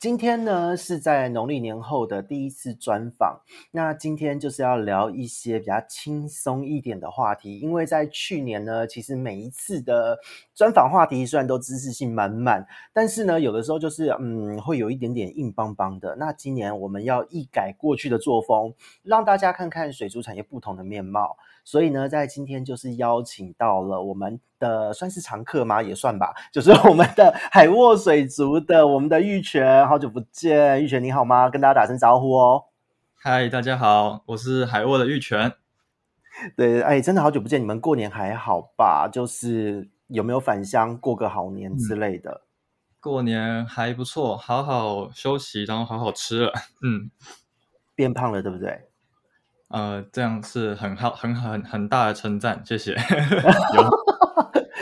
今天呢，是在农历年后的第一次专访，那今天就是要聊一些比较轻松一点的话题，因为在去年呢，其实每一次的专访话题虽然都知识性满满，但是呢，有的时候就是嗯，会有一点点硬邦邦的。那今年我们要一改过去的作风，让大家看看水族产业不同的面貌。所以呢，在今天就是邀请到了我们的算是常客吗？也算吧，就是我们的海沃水族的我们的玉泉，好久不见，玉泉你好吗？跟大家打声招呼哦。嗨，大家好，我是海沃的玉泉。对，哎，真的好久不见，你们过年还好吧？就是有没有返乡过个好年之类的？嗯，过年还不错，好好休息，然后好好吃了。嗯，变胖了，对不对？呃，这样是很好、很很很大的称赞，谢谢。有，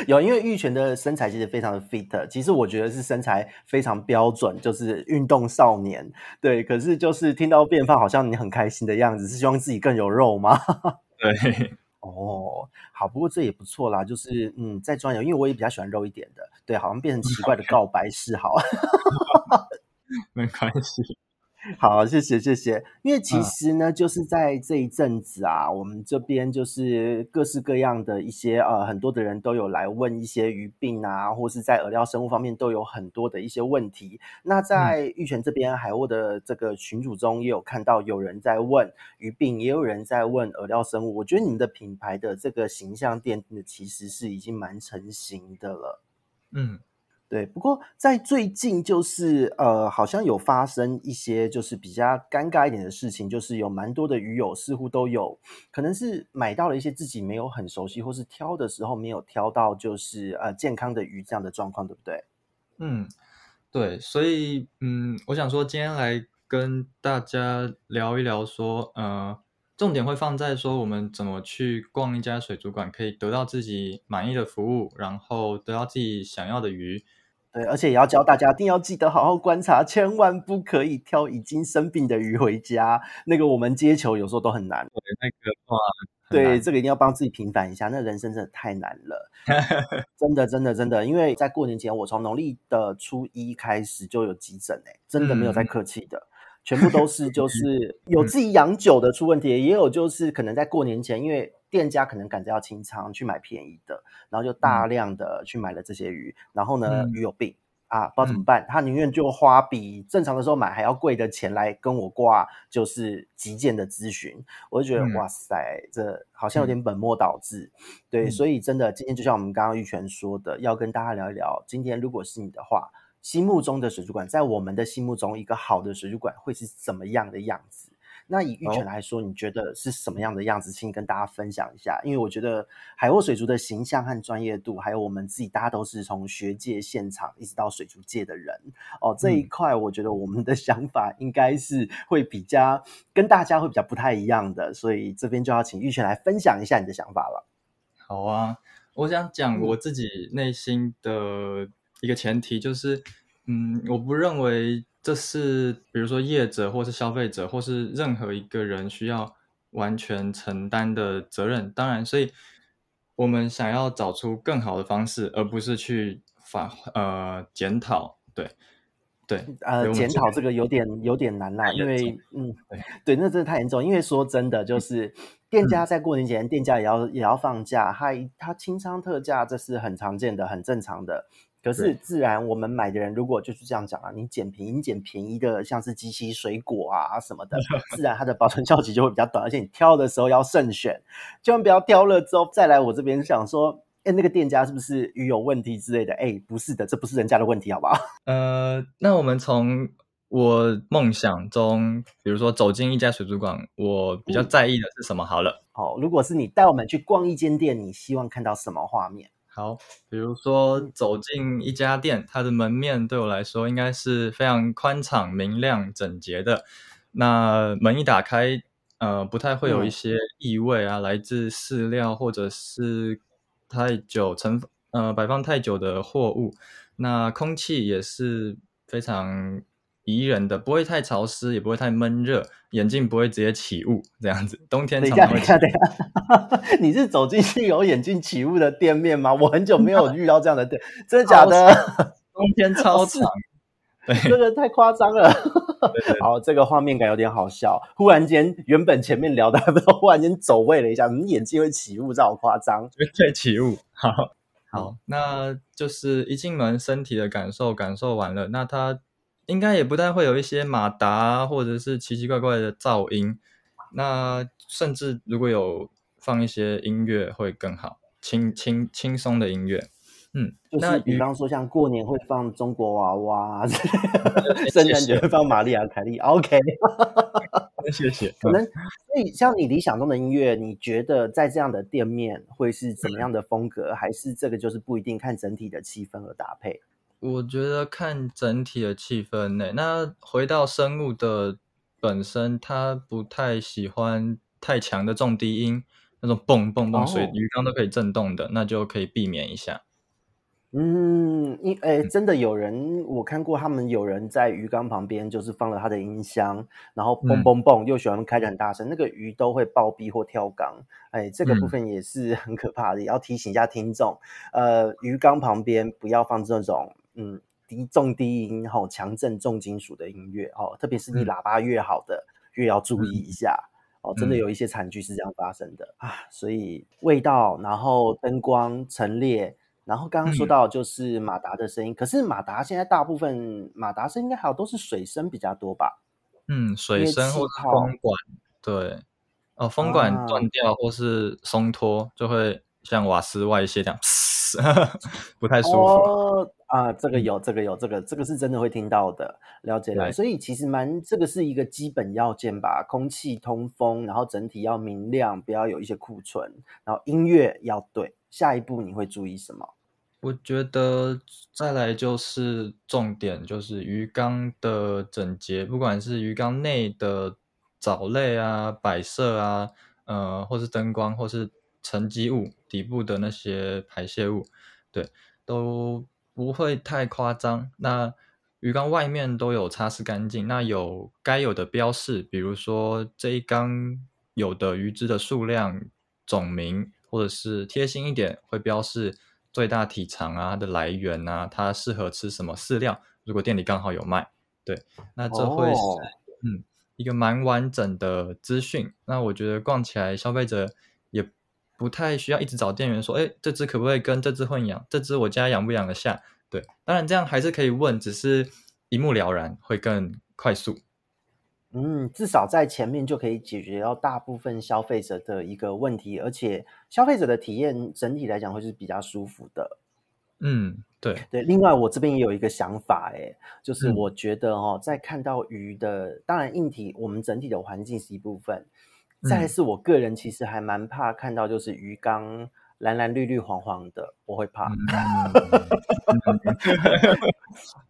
有，因为玉泉的身材其实非常的 fit，其实我觉得是身材非常标准，就是运动少年。对，可是就是听到变胖，好像你很开心的样子，是希望自己更有肉吗？对，哦，好，不过这也不错啦，就是嗯，在专业，因为我也比较喜欢肉一点的，对，好像变成奇怪的告白示好，没关系。好，谢谢谢谢。因为其实呢，就是在这一阵子啊，我们这边就是各式各样的一些呃，很多的人都有来问一些鱼病啊，或是在饵料生物方面都有很多的一些问题。那在玉泉这边海沃的这个群组中，也有看到有人在问鱼病，也有人在问饵料生物。我觉得你们的品牌的这个形象奠定的其实是已经蛮成型的了。嗯。对，不过在最近就是呃，好像有发生一些就是比较尴尬一点的事情，就是有蛮多的鱼友似乎都有可能是买到了一些自己没有很熟悉，或是挑的时候没有挑到就是呃健康的鱼这样的状况，对不对？嗯，对，所以嗯，我想说今天来跟大家聊一聊说，呃，重点会放在说我们怎么去逛一家水族馆，可以得到自己满意的服务，然后得到自己想要的鱼。对，而且也要教大家，一定要记得好好观察，千万不可以挑已经生病的鱼回家。那个我们接球有时候都很难。对，那个话，对，这个一定要帮自己平反一下。那人生真的太难了，真的，真的，真的。因为在过年前，我从农历的初一开始就有急诊，哎，真的没有在客气的。嗯全部都是，就是有自己养久的出问题，也有就是可能在过年前，因为店家可能赶着要清仓去买便宜的，然后就大量的去买了这些鱼，然后呢，鱼有病啊，不知道怎么办，他宁愿就花比正常的时候买还要贵的钱来跟我挂，就是急件的咨询，我就觉得哇塞，这好像有点本末倒置，对，所以真的今天就像我们刚刚玉泉说的，要跟大家聊一聊，今天如果是你的话。心目中的水族馆，在我们的心目中，一个好的水族馆会是怎么样的样子？那以玉泉来说，你觉得是什么样的样子？请跟大家分享一下。因为我觉得海沃水族的形象和专业度，还有我们自己，大家都是从学界现场一直到水族界的人哦，这一块我觉得我们的想法应该是会比较跟大家会比较不太一样的，所以这边就要请玉泉来分享一下你的想法了。好啊，我想讲我自己内心的。一个前提就是，嗯，我不认为这是比如说业者或是消费者或是任何一个人需要完全承担的责任。当然，所以我们想要找出更好的方式，而不是去反呃检讨。对，对，呃，检讨这个有点有点难啦，因为嗯，对，那真的太严重。因为说真的，就是店家在过年前，嗯、店家也要也要放假，他他清仓特价，这是很常见的、很正常的。可是自然，我们买的人如果就是这样讲啊，你捡便宜，你捡便宜的，像是即期水果啊什么的，自然它的保存效期就会比较短，而且你挑的时候要慎选，千万不要挑了之后再来我这边想说，哎，那个店家是不是鱼有问题之类的？哎，不是的，这不是人家的问题，好不好？呃，那我们从我梦想中，比如说走进一家水族馆，我比较在意的是什么？好了，好、哦，如果是你带我们去逛一间店，你希望看到什么画面？好，比如说走进一家店，它的门面对我来说应该是非常宽敞、明亮、整洁的。那门一打开，呃，不太会有一些异味啊，嗯、来自饲料或者是太久，存呃摆放太久的货物。那空气也是非常宜人的，不会太潮湿，也不会太闷热，眼镜不会直接起雾这样子。冬天常常会起雾。等一下，等一下，你是走进去有眼镜起雾的店面吗？我很久没有遇到这样的店，真的假的？冬天超长。这个太夸张了，好，这个画面感有点好笑。忽然间，原本前面聊的还不知道，忽然间走位了一下，你眼镜会起雾，这好夸张。对，起雾。好，好，那就是一进门，身体的感受感受完了，那它应该也不太会有一些马达或者是奇奇怪怪的噪音。那甚至如果有放一些音乐会更好，轻轻轻松的音乐。嗯，就是比方说像过年会放中国娃娃，圣诞节会放玛丽亚凯莉。OK，谢谢。可能所以像你理想中的音乐，你觉得在这样的店面会是怎么样的风格？还是这个就是不一定看整体的气氛而搭配？我觉得看整体的气氛呢。那回到生物的本身，它不太喜欢太强的重低音，那种蹦蹦蹦水鱼缸都可以震动的，那就可以避免一下。嗯，因哎，真的有人我看过，他们有人在鱼缸旁边就是放了他的音箱，然后嘣嘣嘣，又喜欢开的很大声，嗯、那个鱼都会暴毙或跳缸。哎，这个部分也是很可怕的，要提醒一下听众。呃，鱼缸旁边不要放这种嗯低重低音吼强震重金属的音乐哦，特别是你喇叭越好的、嗯、越要注意一下哦。真的有一些惨剧是这样发生的、嗯、啊，所以味道，然后灯光陈列。然后刚刚说到就是马达的声音，嗯、可是马达现在大部分马达声应该还有都是水声比较多吧？嗯，水声或风管，对，哦，风管断掉或是松脱，啊、就会像瓦斯外泄这样，不太舒服。哦、啊，这个有，这个有，这个这个是真的会听到的，了解了。对所以其实蛮这个是一个基本要件吧，空气通风，然后整体要明亮，不要有一些库存，然后音乐要对。下一步你会注意什么？我觉得再来就是重点，就是鱼缸的整洁，不管是鱼缸内的藻类啊、摆设啊，呃，或是灯光，或是沉积物底部的那些排泄物，对，都不会太夸张。那鱼缸外面都有擦拭干净，那有该有的标示，比如说这一缸有的鱼只的数量、种名，或者是贴心一点会标示。最大体长啊，它的来源啊，它适合吃什么饲料？如果店里刚好有卖，对，那这会是、oh. 嗯一个蛮完整的资讯。那我觉得逛起来，消费者也不太需要一直找店员说，哎，这只可不可以跟这只混养？这只我家养不养得下？对，当然这样还是可以问，只是一目了然，会更快速。嗯，至少在前面就可以解决到大部分消费者的一个问题，而且消费者的体验整体来讲会是比较舒服的。嗯，对对。另外，我这边也有一个想法，哎，就是我觉得哦，在看到鱼的，嗯、当然硬体我们整体的环境是一部分，再来是我个人其实还蛮怕看到就是鱼缸。蓝蓝绿绿黄黄的，我会怕。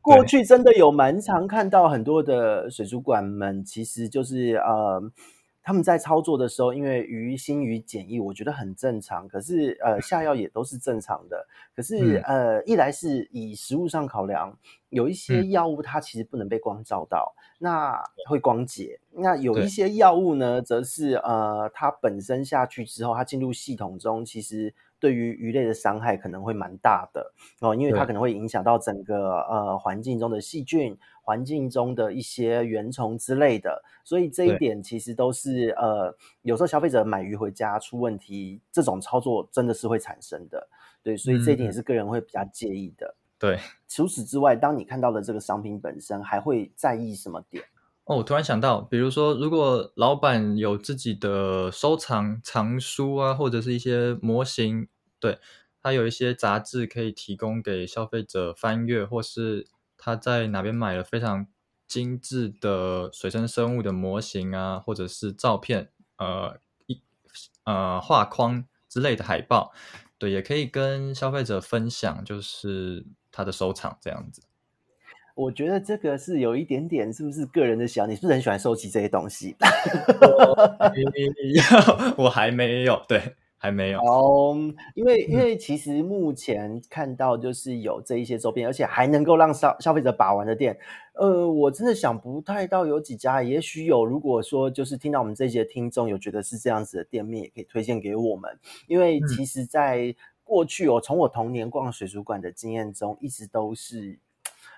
过去真的有蛮常看到很多的水族馆们，其实就是呃，他们在操作的时候，因为鱼腥鱼检疫，我觉得很正常。可是呃，下药也都是正常的。可是呃，一来是以食物上考量，有一些药物它其实不能被光照到，那会光解。那有一些药物呢，则是呃，它本身下去之后，它进入系统中，其实。对于鱼类的伤害可能会蛮大的哦，因为它可能会影响到整个呃环境中的细菌、环境中的一些原虫之类的，所以这一点其实都是呃，有时候消费者买鱼回家出问题，这种操作真的是会产生的。对，所以这一点也是个人会比较介意的。对，除此之外，当你看到的这个商品本身，还会在意什么点？哦，我突然想到，比如说，如果老板有自己的收藏藏书啊，或者是一些模型，对，他有一些杂志可以提供给消费者翻阅，或是他在哪边买了非常精致的水生生物的模型啊，或者是照片，呃，一呃画框之类的海报，对，也可以跟消费者分享，就是他的收藏这样子。我觉得这个是有一点点，是不是个人的想？你是不是很喜欢收集这些东西？我，我还没有，对，还没有哦，因为因为其实目前看到就是有这一些周边，而且还能够让消消费者把玩的店，呃，我真的想不太到有几家，也许有。如果说就是听到我们这些听众有觉得是这样子的店面，也可以推荐给我们。因为其实，在过去我从我童年逛水族馆的经验中，一直都是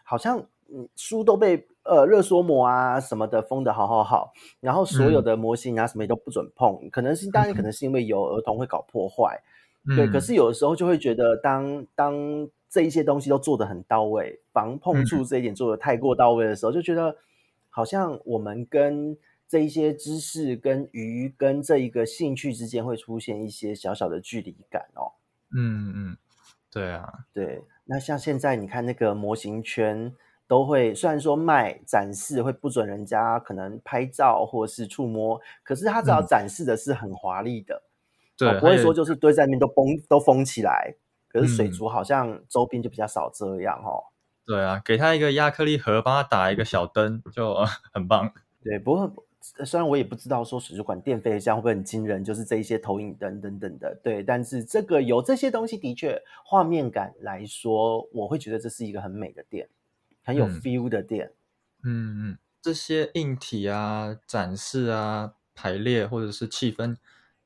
好像。嗯，书都被呃热缩膜啊什么的封的好好好，然后所有的模型啊什么也都不准碰，嗯、可能是当然可能是因为有儿童会搞破坏，嗯、对。可是有的时候就会觉得当，当当这一些东西都做得很到位，防碰触这一点做得太过到位的时候，嗯、就觉得好像我们跟这一些知识、跟鱼、跟这一个兴趣之间会出现一些小小的距离感哦。嗯嗯，对啊，对。那像现在你看那个模型圈。都会，虽然说卖展示会不准人家可能拍照或是触摸，可是他只要展示的是很华丽的，对、不会说就是堆在那边都封都封起来。可是水族好像周边就比较少这样哦。对啊，给他一个亚克力盒，帮他打一个小灯，就 很棒。对，不过虽然我也不知道说水族馆电费这样会不会很惊人，就是这一些投影灯等等的，对，但是这个有这些东西的确画面感来说，我会觉得这是一个很美的店。很有 feel 的店，嗯嗯，这些硬体啊、展示啊、排列或者是气氛，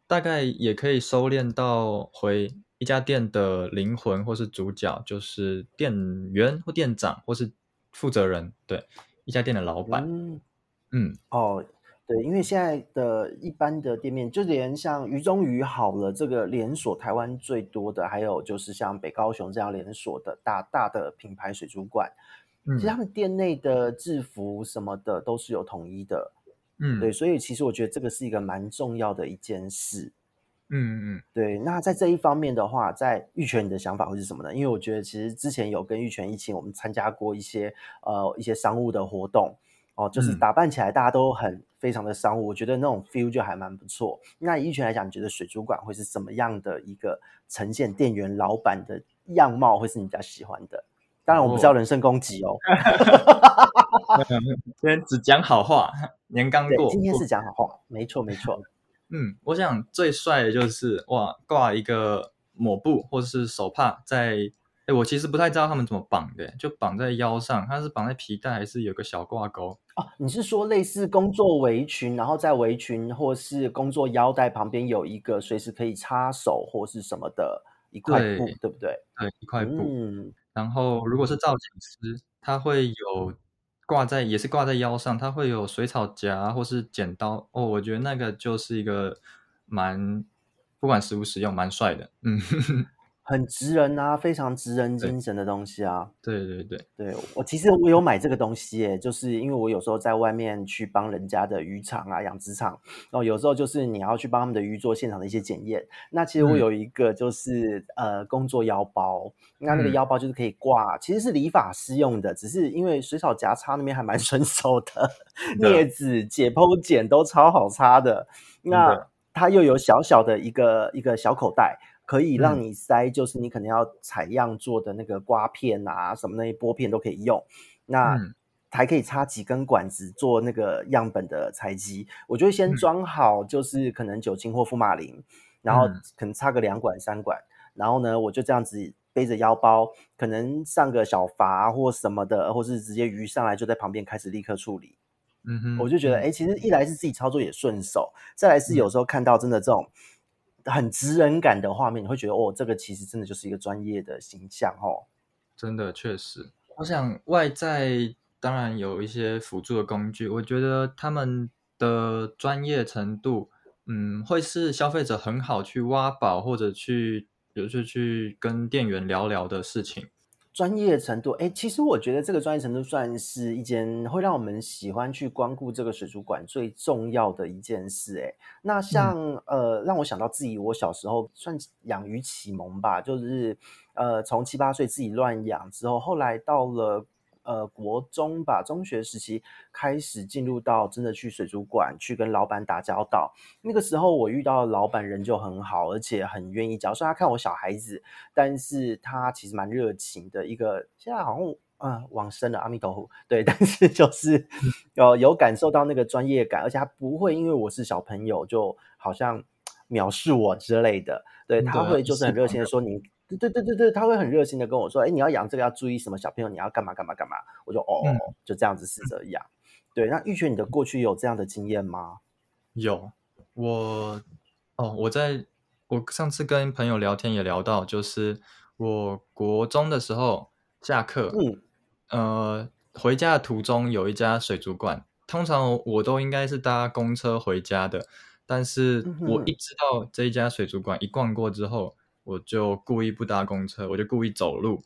大概也可以收敛到回一家店的灵魂或是主角，就是店员或店长或是负责人，对，一家店的老板。嗯，嗯哦，对，因为现在的一般的店面，就连像鱼中鱼好了，这个连锁台湾最多的，还有就是像北高雄这样连锁的大大的品牌水族馆。其实他们店内的制服什么的都是有统一的，嗯，对，所以其实我觉得这个是一个蛮重要的一件事，嗯嗯，对。那在这一方面的话，在玉泉你的想法会是什么呢？因为我觉得其实之前有跟玉泉一起，我们参加过一些呃一些商务的活动哦，就是打扮起来大家都很非常的商务，我觉得那种 feel 就还蛮不错。那以玉泉来讲，你觉得水族馆会是什么样的一个呈现？店员老板的样貌会是你比较喜欢的？当然，我不是要人身攻击哦。今天只讲好话，年刚过。今天是讲好话，没错没错。嗯，我想最帅的就是哇，挂一个抹布或者是手帕在。哎，我其实不太知道他们怎么绑的，就绑在腰上，它是绑在皮带还是有个小挂钩？哦，你是说类似工作围裙，然后在围裙或是工作腰带旁边有一个随时可以插手或是什么的一块布，对，对不对？对，一块布。嗯。然后，如果是造型师，他会有挂在，也是挂在腰上，他会有水草夹或是剪刀哦。我觉得那个就是一个蛮，不管实不实用，蛮帅的。嗯。很直人啊，非常直人精神的东西啊！对对对对，我其实我有买这个东西耶，就是因为我有时候在外面去帮人家的渔场啊、养殖场，然后有时候就是你要去帮他们的鱼做现场的一些检验。那其实我有一个就是、嗯、呃工作腰包，那那个腰包就是可以挂，嗯、其实是理发师用的，只是因为水草夹叉那边还蛮 顺手的，镊子、解剖剪都超好插的。那它又有小小的一个一个小口袋。可以让你塞，就是你可能要采样做的那个刮片啊，嗯、什么那些玻片都可以用。那还可以插几根管子做那个样本的采集。我就会先装好，就是可能酒精或福马林，嗯、然后可能插个两管三管，然后呢，我就这样子背着腰包，可能上个小筏或什么的，或是直接鱼上来就在旁边开始立刻处理。嗯哼，我就觉得，哎、欸，其实一来是自己操作也顺手，再来是有时候看到真的这种。很直人感的画面，你会觉得哦，这个其实真的就是一个专业的形象哦。真的，确实。我想外在当然有一些辅助的工具，我觉得他们的专业程度，嗯，会是消费者很好去挖宝或者去，比如说去跟店员聊聊的事情。专业程度，哎，其实我觉得这个专业程度算是一件会让我们喜欢去光顾这个水族馆最重要的一件事。哎，那像、嗯、呃，让我想到自己，我小时候算养鱼启蒙吧，就是呃，从七八岁自己乱养之后，后来到了。呃，国中吧，中学时期开始进入到真的去水族馆去跟老板打交道。那个时候我遇到的老板人就很好，而且很愿意教。虽然他看我小孩子，但是他其实蛮热情的一个。现在好像啊、呃、往生了，阿弥陀佛。对，但是就是有有感受到那个专业感，而且他不会因为我是小朋友就好像 藐视我之类的。对，他会就是很热情的说你，对对对对对，他会很热心的跟我说，哎，你要养这个要注意什么？小朋友你要干嘛干嘛干嘛？我就哦，嗯、就这样子试着养。对，那玉泉，你的过去有这样的经验吗？有，我哦，我在我上次跟朋友聊天也聊到，就是我国中的时候下课，嗯，呃，回家的途中有一家水族馆，通常我都应该是搭公车回家的，但是我一知道这一家水族馆一逛过之后，我就故意不搭公车，我就故意走路，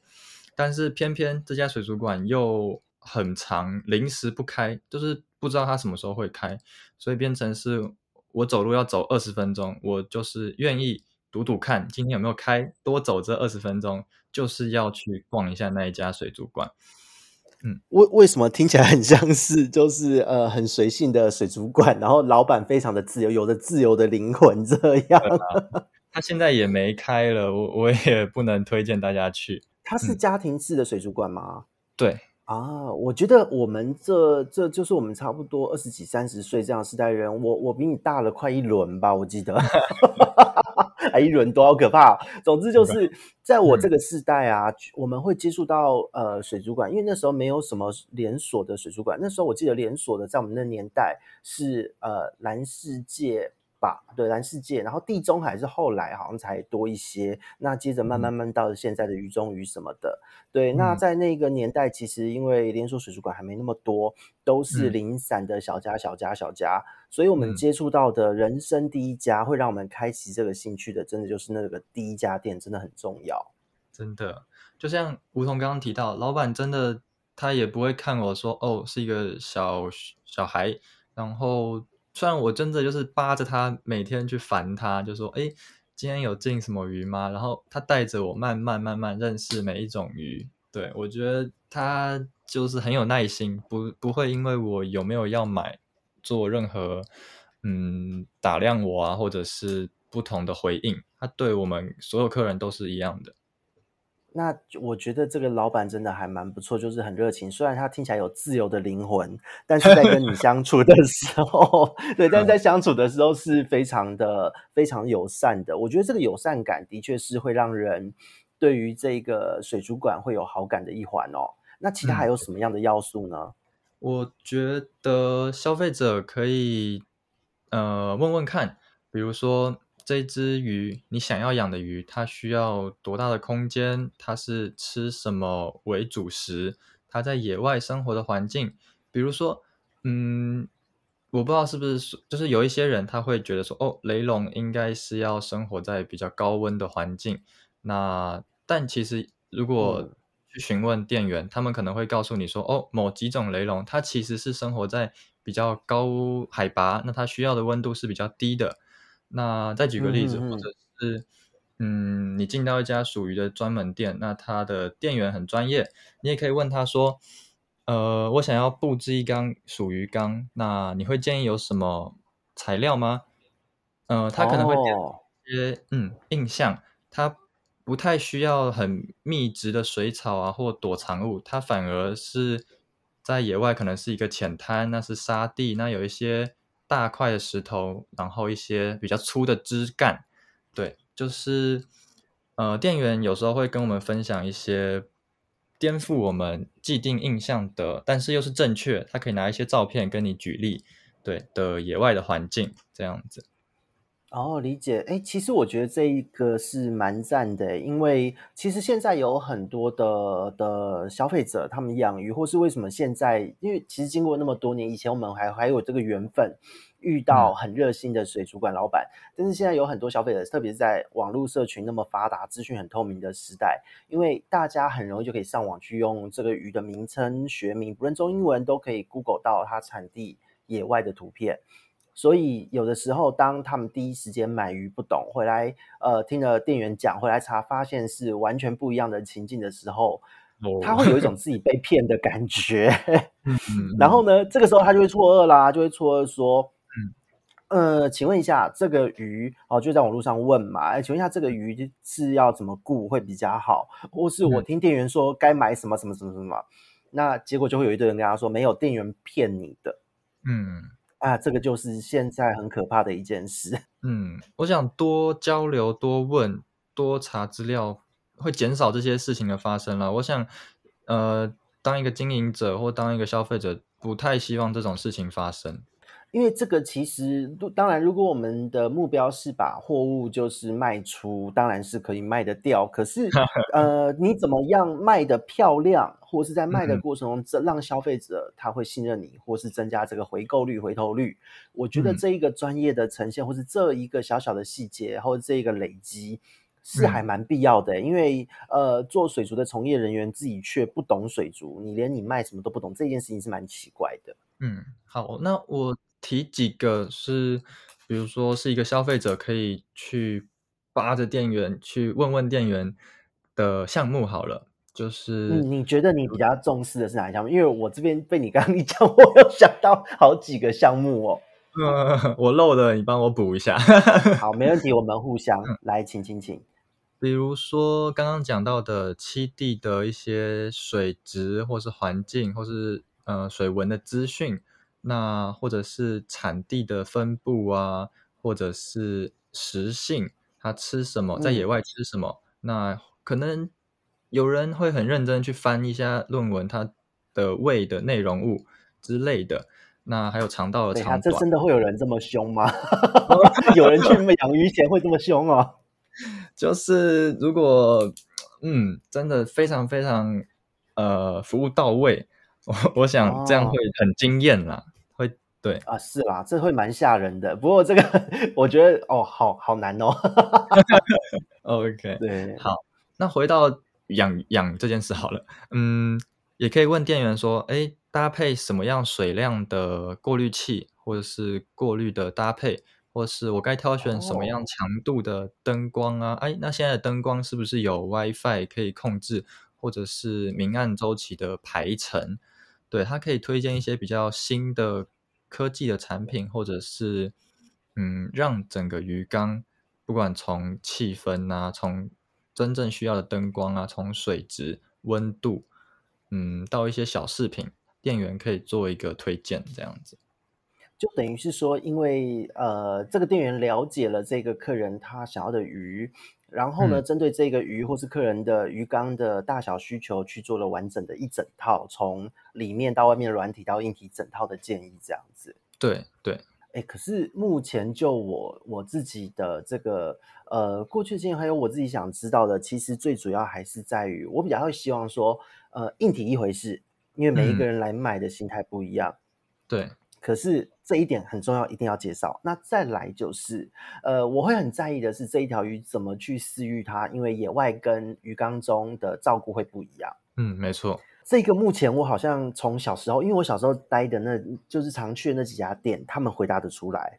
但是偏偏这家水族馆又很长，临时不开，就是不知道它什么时候会开，所以变成是我走路要走二十分钟，我就是愿意赌赌看今天有没有开，多走这二十分钟，就是要去逛一下那一家水族馆。嗯，为为什么听起来很像是就是呃很随性的水族馆，然后老板非常的自由，有着自由的灵魂这样。他现在也没开了，我我也不能推荐大家去。它是家庭式的水族馆吗？嗯，对。啊，我觉得我们这这就是我们差不多二十几、三十岁这样的世代人，我我比你大了快一轮吧，我记得，哎一轮多好可怕。总之就是在我这个世代啊，嗯、我们会接触到呃水族馆，因为那时候没有什么连锁的水族馆，那时候我记得连锁的在我们那年代是呃蓝世界。吧，对，蓝世界，然后地中海是后来好像才多一些，那接着慢慢慢到了现在的鱼中鱼什么的，对，那在那个年代，其实因为连锁水族馆还没那么多，都是零散的小家小家小家，所以我们接触到的人生第一家会让我们开启这个兴趣的，真的就是那个第一家店，真的很重要。真的，就像吴桐刚刚提到，老板真的他也不会看我说哦是一个小小孩，然后。虽然我真的就是扒着他，每天去烦他，就说：“哎，今天有进什么鱼吗？”然后他带着我慢慢慢慢认识每一种鱼。对，我觉得他就是很有耐心，不不会因为我有没有要买做任何嗯打量我啊，或者是不同的回应。他对我们所有客人都是一样的。那我觉得这个老板真的还蛮不错，就是很热情。虽然他听起来有自由的灵魂，但是在跟你相处的时候，对，但是在相处的时候是非常的非常友善的。我觉得这个友善感的确是会让人对于这个水族馆会有好感的一环哦。那其他还有什么样的要素呢？嗯，我觉得消费者可以呃问问看，比如说。这只鱼，你想要养的鱼，它需要多大的空间？它是吃什么为主食？它在野外生活的环境，比如说，嗯，我不知道是不是，就是有一些人他会觉得说，哦，雷龙应该是要生活在比较高温的环境。那但其实如果去询问店员，嗯，他们可能会告诉你说，哦，某几种雷龙它其实是生活在比较高海拔，那它需要的温度是比较低的。那再举个例子，嗯嗯嗯，或者是，嗯，你进到一家属于的专门店，那他的店员很专业，你也可以问他说，呃，我想要布置一缸属于缸，那你会建议有什么材料吗？呃，他可能会给一些，哦，嗯，印象，他不太需要很密集的水草啊或躲藏物，他反而是在野外可能是一个浅滩，那是沙地，那有一些。大块的石头，然后一些比较粗的枝干，对，就是呃，店员有时候会跟我们分享一些颠覆我们既定印象的，但是又是正确，他可以拿一些照片跟你举例，对的野外的环境这样子。哦，理解。哎，其实我觉得这一个是蛮赞的，因为其实现在有很多的的消费者，他们养鱼，或是为什么现在，因为其实经过那么多年，以前我们还还有这个缘分遇到很热心的水族馆老板，嗯，但是现在有很多消费者，特别是在网络社群那么发达、资讯很透明的时代，因为大家很容易就可以上网去用这个鱼的名称、学名，不论中英文都可以 Google 到它产地野外的图片。所以有的时候，当他们第一时间买鱼不懂，回来呃听了店员讲，回来查发现是完全不一样的情境的时候，他会有一种自己被骗的感觉。然后呢，这个时候他就会错愕啦，就会错愕说，呃，请问一下这个鱼？哦，就在网络上问嘛，哎，请问一下这个鱼是要怎么顾会比较好，或是我听店员说该买什么什么什么什么，那结果就会有一堆人跟他说，没有，店员骗你的，嗯。啊，这个就是现在很可怕的一件事。嗯，我想多交流、多问、多查资料，会减少这些事情的发生了。我想，呃，当一个经营者或当一个消费者，不太希望这种事情发生。因为这个其实，当然，如果我们的目标是把货物就是卖出，当然是可以卖得掉。可是，呃，你怎么样卖得漂亮，或是在卖的过程中，这让消费者他会信任你，或是增加这个回购率、回头率？我觉得这一个专业的呈现，或是这一个小小的细节，或者这一个累积，是还蛮必要的。因为，呃，做水族的从业人员自己却不懂水族，你连你卖什么都不懂，这件事情是蛮奇怪的。嗯，好，那我。提几个是，比如说是一个消费者可以去扒着店员去问问店员的项目好了，就是、嗯、你觉得你比较重视的是哪一项目？因为我这边被你刚刚 一讲，我有想到好几个项目哦。嗯，我漏了，你帮我补一下。好，没问题，我们互相来，请请请。比如说刚刚讲到的七地的一些水质，或是环境，或是呃水文的资讯。那或者是产地的分布啊，或者是食性，它吃什么，在野外吃什么？嗯、那可能有人会很认真去翻一下论文，它的胃的内容物之类的。那还有肠道的长短，这真的会有人这么凶吗？有人去养鱼前会这么凶哦？就是如果嗯，真的非常非常呃服务到位。我 我想这样会很惊艳啦，哦、会对啊，是啦，这会蛮吓人的。不过这个 我觉得哦，好好难哦。OK，对，好，那回到养养这件事好了，嗯，也可以问店员说，哎，搭配什么样水量的过滤器，或者是过滤的搭配，或是我该挑选什么样强度的灯光啊？哎、哦，那现在的灯光是不是有 WiFi 可以控制，或者是明暗周期的排程？对，它可以推荐一些比较新的科技的产品，或者是嗯，让整个鱼缸不管从气氛啊，从真正需要的灯光啊，从水质、温度，嗯，到一些小饰品，店员可以做一个推荐，这样子。就等于是说，因为呃，这个店员了解了这个客人他想要的鱼。然后呢，针对这个鱼或是客人的鱼缸的大小需求，去做了完整的一整套，从里面到外面软体到硬体整套的建议，这样子。对对，哎，可是目前就我我自己的这个呃过去的经验，还有我自己想知道的，其实最主要还是在于，我比较会希望说，呃，硬体一回事，因为每一个人来买的心态不一样。嗯、对。可是这一点很重要，一定要介绍。那再来就是，呃，我会很在意的是这一条鱼怎么去饲育它，因为野外跟鱼缸中的照顾会不一样。嗯，没错。这个目前我好像从小时候，因为我小时候待的那，就是常去的那几家店，他们回答得出来。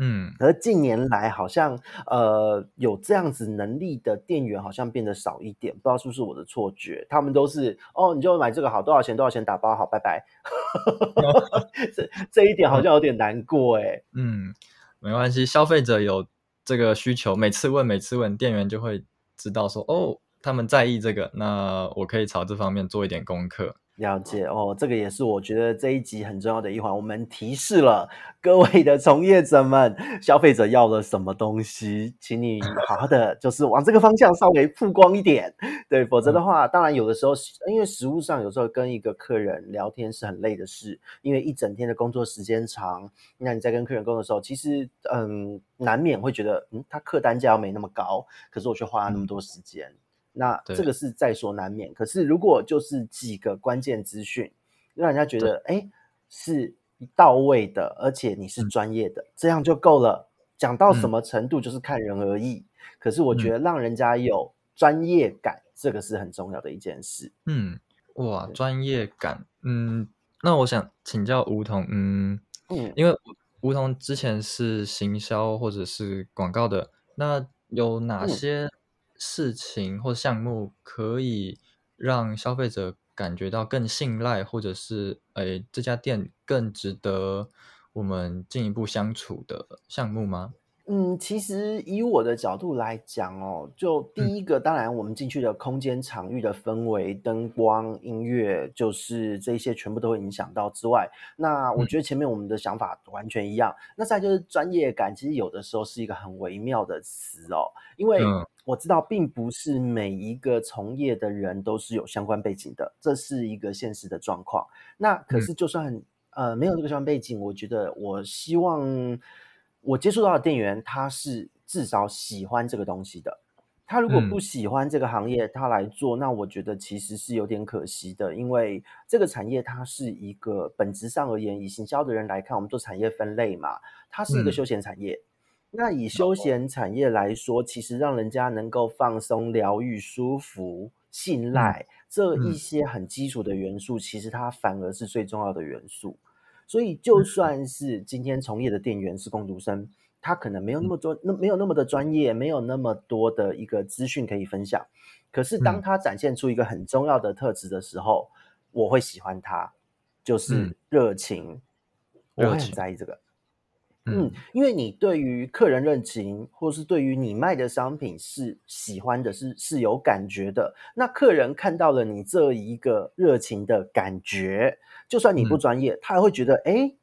嗯，而近年来好像呃有这样子能力的店员好像变得少一点，不知道是不是我的错觉？他们都是哦，你就买这个好，多少钱？多少钱？打包好，拜拜。这这一点好像有点难过哎。嗯，没关系，消费者有这个需求，每次问每次问，店员就会知道说哦，他们在意这个，那我可以朝这方面做一点功课。了解哦，这个也是我觉得这一集很重要的一环。我们提示了 各位的从业者们，消费者要了什么东西，请你好好的 就是往这个方向稍微曝光一点。对，否则的话，嗯、当然有的时候，因为实物上有时候跟一个客人聊天是很累的事，因为一整天的工作时间长，那你在跟客人沟通的时候，其实嗯，难免会觉得，嗯，他客单价又没那么高，可是我却花了那么多时间。嗯那这个是在所难免，可是如果就是几个关键资讯，让人家觉得哎是到位的，而且你是专业的，这样就够了。讲到什么程度就是看人而异，可是我觉得让人家有专业感，这个是很重要的一件事。嗯，哇，专业感，嗯，那我想请教梧桐，嗯嗯，因为梧桐之前是行销或者是广告的，那有哪些？事情或项目可以让消费者感觉到更信赖，或者是诶这家店更值得我们进一步相处的项目吗？嗯，其实以我的角度来讲哦，就第一个，当然我们进去的空间场域的氛围、灯光、音乐，就是这些全部都会影响到之外，那我觉得前面我们的想法完全一样。那再就是专业感，其实有的时候是一个很微妙的词哦，因为我知道并不是每一个从业的人都是有相关背景的，这是一个现实的状况。那可是就算呃没有这个相关背景，我觉得我希望。我接触到的店员，他是至少喜欢这个东西的。他如果不喜欢这个行业，他来做，那我觉得其实是有点可惜的。因为这个产业它是一个本质上而言，以行销的人来看，我们做产业分类嘛，它是一个休闲产业。那以休闲产业来说，其实让人家能够放松、疗愈、舒服、信赖这一些很基础的元素，其实它反而是最重要的元素。所以，就算是今天从业的店员是工读生，他可能没有那么多，那没有那么的专业，没有那么多的一个资讯可以分享。可是，当他展现出一个很重要的特质的时候，我会喜欢他，就是热情，我会很在意这个。嗯，因为你对于客人热情，或是对于你卖的商品是喜欢的，是是有感觉的。那客人看到了你这一个热情的感觉，就算你不专业，他还会觉得，哎。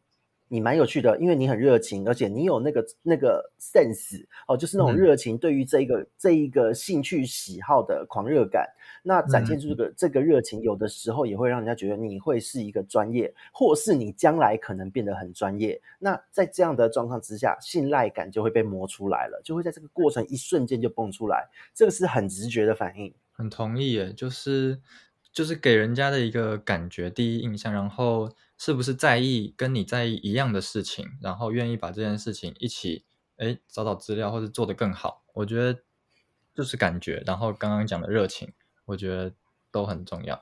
你蛮有趣的，因为你很热情，而且你有那个那个 sense 哦，就是那种热情，对于这一个、嗯、这一个兴趣喜好的狂热感，那展现出这个、嗯、这个热情，有的时候也会让人家觉得你会是一个专业，或是你将来可能变得很专业。那在这样的状况之下，信赖感就会被磨出来了，就会在这个过程一瞬间就蹦出来，这个是很直觉的反应。很同意耶，就是就是给人家的一个感觉，第一印象，然后。是不是在意跟你在意一样的事情，然后愿意把这件事情一起哎找找资料或者做得更好？我觉得就是感觉，然后刚刚讲的热情，我觉得都很重要。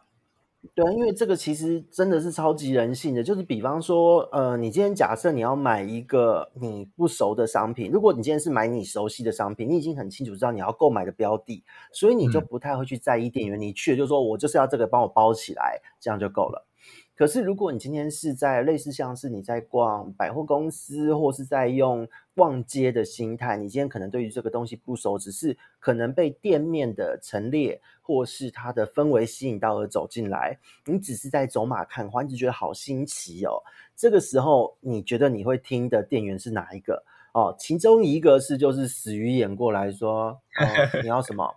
对啊，因为这个其实真的是超级人性的，就是比方说，呃，你今天假设你要买一个你不熟的商品，如果你今天是买你熟悉的商品，你已经很清楚知道你要购买的标的，所以你就不太会去在意店员，你去了就说我就是要这个，帮我包起来，这样就够了。可是，如果你今天是在类似像是你在逛百货公司，或是在用逛街的心态，你今天可能对于这个东西不熟，只是可能被店面的陈列或是它的氛围吸引到而走进来，你只是在走马看花，你只觉得好新奇哦。这个时候，你觉得你会听的店员是哪一个？哦，其中一个是就是死鱼眼过来说，哦，你要什么？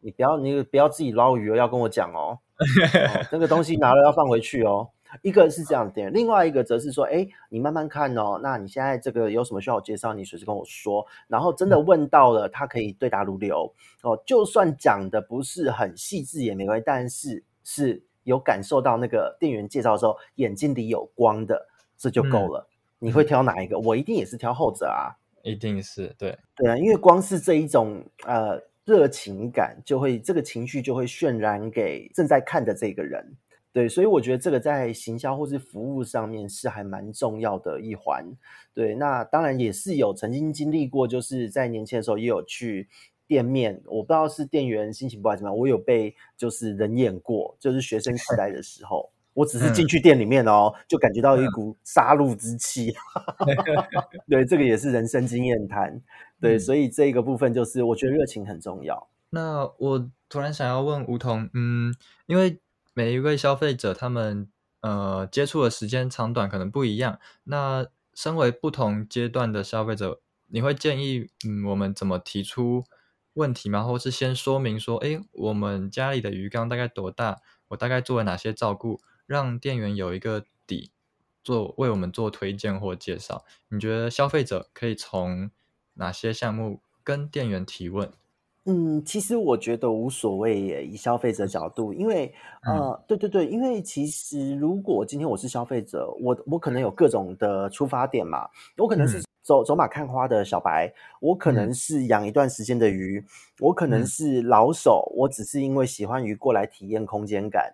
你不要，你不要自己捞鱼哦，要跟我讲哦。哦，这个东西拿了要放回去哦。一个是这样点，另外一个则是说，哎，你慢慢看哦。那你现在这个有什么需要我介绍？你随时跟我说。然后真的问到了，他可以对答如流哦。就算讲的不是很细致也没关系，但是是有感受到那个店员介绍的时候眼睛里有光的，这就够了。嗯、你会挑哪一个？我一定也是挑后者啊，一定是对对啊，因为光是这一种呃。热情感就会，这个情绪就会渲染给正在看的这个人，对，所以我觉得这个在行销或是服务上面是还蛮重要的一环，对，那当然也是有曾经经历过，就是在年轻的时候也有去店面，我不知道是店员心情不好怎么样，我有被就是人眼过，就是学生时代的时候。我只是进去店里面哦，嗯、就感觉到一股杀戮之气。对，这个也是人生经验谈。对，嗯、所以这个部分就是我觉得热情很重要。那我突然想要问梧桐，嗯，因为每一位消费者他们呃接触的时间长短可能不一样。那身为不同阶段的消费者，你会建议嗯我们怎么提出问题吗？或是先说明说，哎，我们家里的鱼缸大概多大？我大概做了哪些照顾？让店员有一个底，做为我们做推荐或介绍。你觉得消费者可以从哪些项目跟店员提问？嗯，其实我觉得无所谓耶。以消费者角度，因为呃，嗯、对对对，因为其实如果今天我是消费者，我我可能有各种的出发点嘛。我可能是走、嗯、走马看花的小白，我可能是养一段时间的鱼，嗯、我可能是老手，我只是因为喜欢鱼过来体验空间感。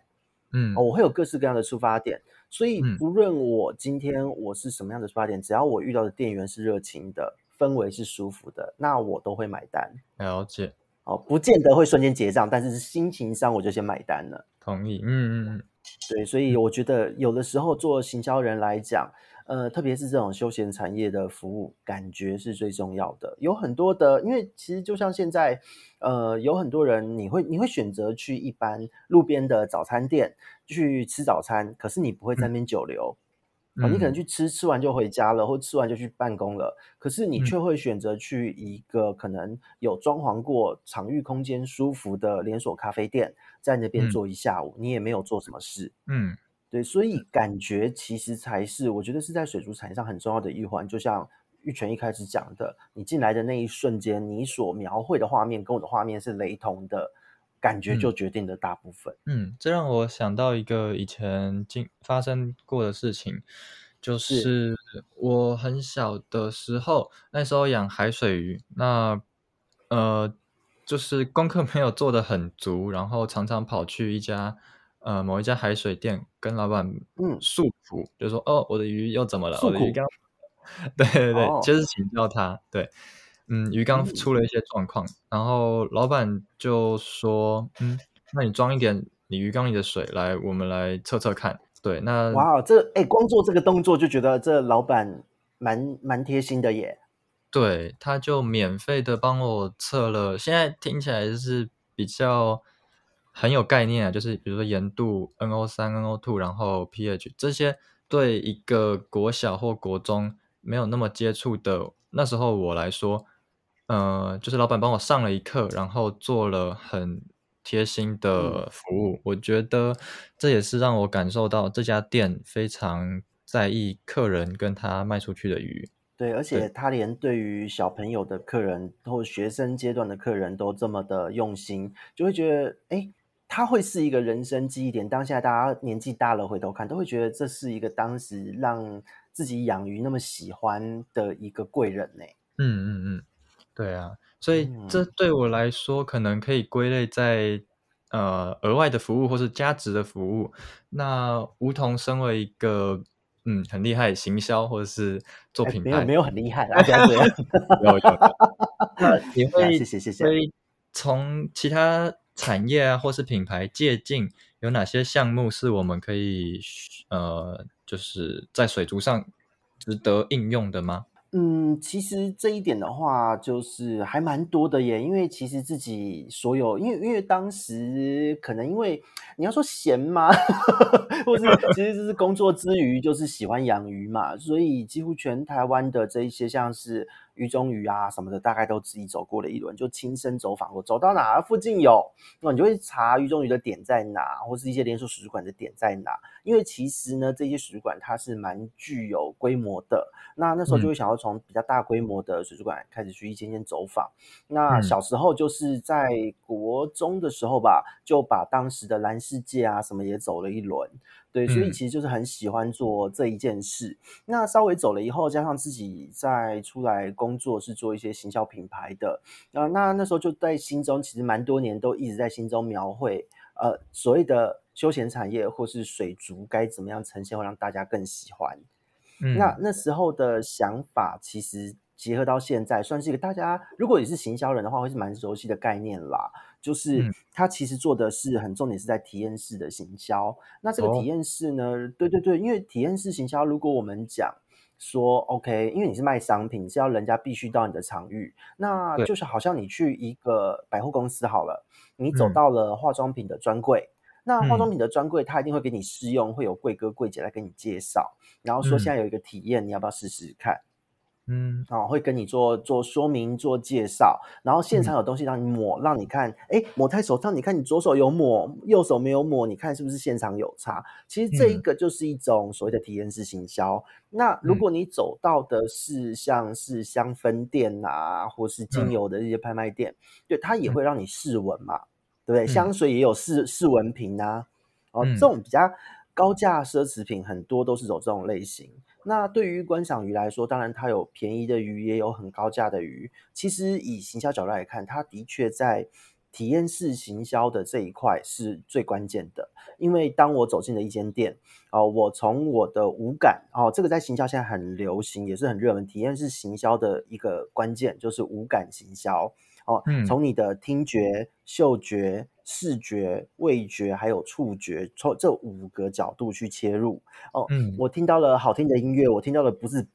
嗯，我会有各式各样的出发点，所以不论我今天我是什么样的出发点，嗯、只要我遇到的店员是热情的，氛围是舒服的，那我都会买单。了解，哦，不见得会瞬间结账，但是心情上我就先买单了。同意，嗯嗯嗯，对，所以我觉得有的时候做行销人来讲，呃，特别是这种休闲产业的服务，感觉是最重要的。有很多的，因为其实就像现在，呃，有很多人你会你会选择去一般路边的早餐店去吃早餐，可是你不会在那边久留。嗯啊、哦，你可能去吃，吃完就回家了，或吃完就去办公了。可是你却会选择去一个可能有装潢过、场域空间舒服的连锁咖啡店，在那边坐一下午，嗯、你也没有做什么事。嗯，对，所以感觉其实才是我觉得是在水族产业上很重要的一环。就像玉泉一开始讲的，你进来的那一瞬间，你所描绘的画面跟我的画面是雷同的。感觉就决定了大部分。嗯，嗯，这让我想到一个以前经发生过的事情，就是我很小的时候，那时候养海水鱼，那呃，就是功课没有做得很足，然后常常跑去一家呃某一家海水店跟老板嗯诉苦，就说哦，我的鱼又怎么了？我的鱼缸，对对对，哦、就是请教他，对。嗯，鱼缸出了一些状况，嗯、然后老板就说：“嗯，那你装一点你鱼缸里的水来，我们来测测看。”对，那哇，这哎，光做这个动作就觉得这老板蛮蛮贴心的耶。对，他就免费的帮我测了，现在听起来就是比较很有概念啊，就是比如说盐度、NO 三、NO two，然后 pH 这些，对一个国小或国中没有那么接触的那时候我来说。呃，就是老板帮我上了一课，然后做了很贴心的服务。嗯、我觉得这也是让我感受到这家店非常在意客人跟他卖出去的鱼。对，而且他连对于小朋友的客人或学生阶段的客人都这么的用心，就会觉得，哎，他会是一个人生记忆点。当下大家年纪大了回头看，都会觉得这是一个当时让自己养鱼那么喜欢的一个贵人呢。嗯嗯嗯。嗯对啊，所以这对我来说可能可以归类在呃额外的服务或是加值的服务。那梧桐身为一个嗯很厉害行销或者是做品牌，没有没有很厉害啦，这样子有有。那你会谢谢谢谢。所以从其他产业啊或是品牌借镜，有哪些项目是我们可以呃就是在水族上值得应用的吗？嗯，其实这一点的话，就是还蛮多的耶。因为其实自己所有，因为因为当时可能因为你要说闲吗？或是 其实就是工作之余就是喜欢养鱼嘛，所以几乎全台湾的这一些像是。鱼中鱼啊什么的，大概都自己走过了一轮，就亲身走访过。走到哪附近有，那你就会查鱼中鱼的点在哪，或是一些连锁水族馆的点在哪。因为其实呢，这些水族馆它是蛮具有规模的。那那时候就会想要从比较大规模的水族馆开始去一间间走访。那小时候就是在国中的时候吧，就把当时的蓝世界啊什么也走了一轮。对，所以其实就是很喜欢做这一件事。嗯、那稍微走了以后，加上自己在出来工作是做一些行销品牌的，呃，那那时候就在心中，其实蛮多年都一直在心中描绘，呃，所谓的休闲产业或是水族该怎么样呈现，会让大家更喜欢。嗯、那那时候的想法，其实结合到现在，算是一个大家如果你是行销人的话，会是蛮熟悉的概念啦。就是他其实做的是很重点是在体验式的行销。那这个体验式呢？哦、对对对，因为体验式行销，如果我们讲说 OK，因为你是卖商品，是要人家必须到你的场域，那就是好像你去一个百货公司好了，你走到了化妆品的专柜，嗯、那化妆品的专柜他一定会给你试用，会有柜哥柜姐来给你介绍，然后说现在有一个体验，你要不要试试看？嗯，哦，会跟你做做说明、做介绍，然后现场有东西让你抹，嗯、让你看，哎，抹在手上，你看你左手有抹，右手没有抹，你看是不是现场有差？其实这一个就是一种所谓的体验式行销。嗯、那如果你走到的是像是香氛店啊，或是精油的一些拍卖店，嗯、对，它也会让你试闻嘛，嗯、对不对？香水也有试试闻瓶啊，哦，嗯、这种比较高价奢侈品很多都是走这种类型。那对于观赏鱼来说，当然它有便宜的鱼，也有很高价的鱼。其实以行销角度来看，它的确在体验式行销的这一块是最关键的。因为当我走进了一间店，哦，我从我的五感，哦，这个在行销现在很流行，也是很热门。体验式行销的一个关键就是五感行销。哦，从你的听觉、嗅觉、视觉、味觉还有触觉，从这五个角度去切入。哦，嗯，我听到了好听的音乐，我听到的不是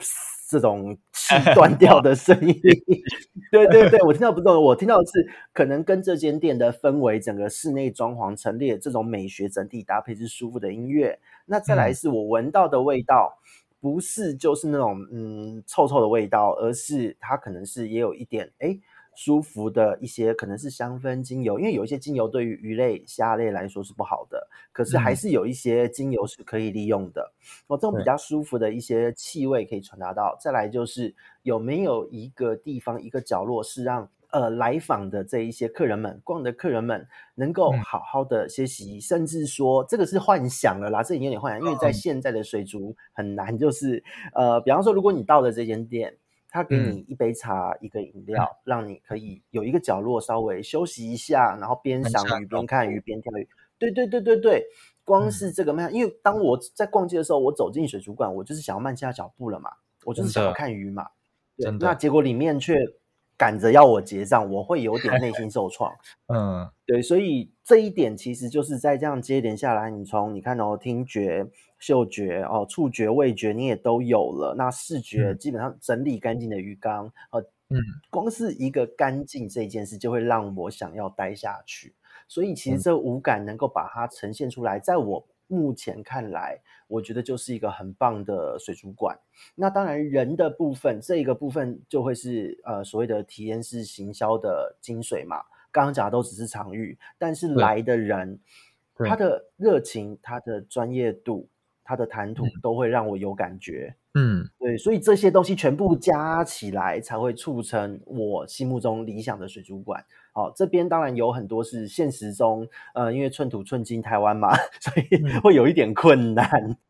这种气 断掉的声音。对对对，我听到不是，我听到的是可能跟这间店的氛围、整个室内装潢陈列这种美学整体搭配是舒服的音乐。那再来是我闻到的味道。嗯不是就是那种嗯臭臭的味道，而是它可能是也有一点哎舒服的一些，可能是香氛精油，因为有一些精油对于鱼类、虾类来说是不好的，可是还是有一些精油是可以利用的。哦，这种比较舒服的一些气味可以传达到。再来就是有没有一个地方、一个角落是让。呃，来访的这一些客人们，逛的客人们，能够好好的歇息，嗯、甚至说这个是幻想了啦，这已经有点幻想，因为在现在的水族很难，就是呃，比方说，如果你到了这间店，他给你一杯茶，嗯、一个饮料，让你可以有一个角落稍微休息一下，然后边赏鱼边看鱼边钓鱼，对对对对对，光是这个慢，因为当我在逛街的时候，我走进水族馆，我就是想要慢下脚步了嘛，我就是想要看鱼嘛，对，那结果里面却。赶着要我结账，我会有点内心受创。嗯，对，所以这一点其实就是在这样接连下来，你从你看哦，听觉、嗅觉、哦，触觉、味觉，你也都有了。那视觉基本上整理干净的鱼缸，呃，嗯，光是一个干净这件事，就会让我想要待下去。所以其实这五感能够把它呈现出来，在我。目前看来，我觉得就是一个很棒的水族馆。那当然，人的部分，这一个部分就会是呃所谓的体验式行销的精髓嘛。刚刚讲的都只是场域，但是来的人，他的热情、他的专业度、他的谈吐，都会让我有感觉。嗯，对，所以这些东西全部加起来，才会促成我心目中理想的水族馆。好，这边当然有很多是现实中，呃，因为寸土寸金台湾嘛，所以会有一点困难。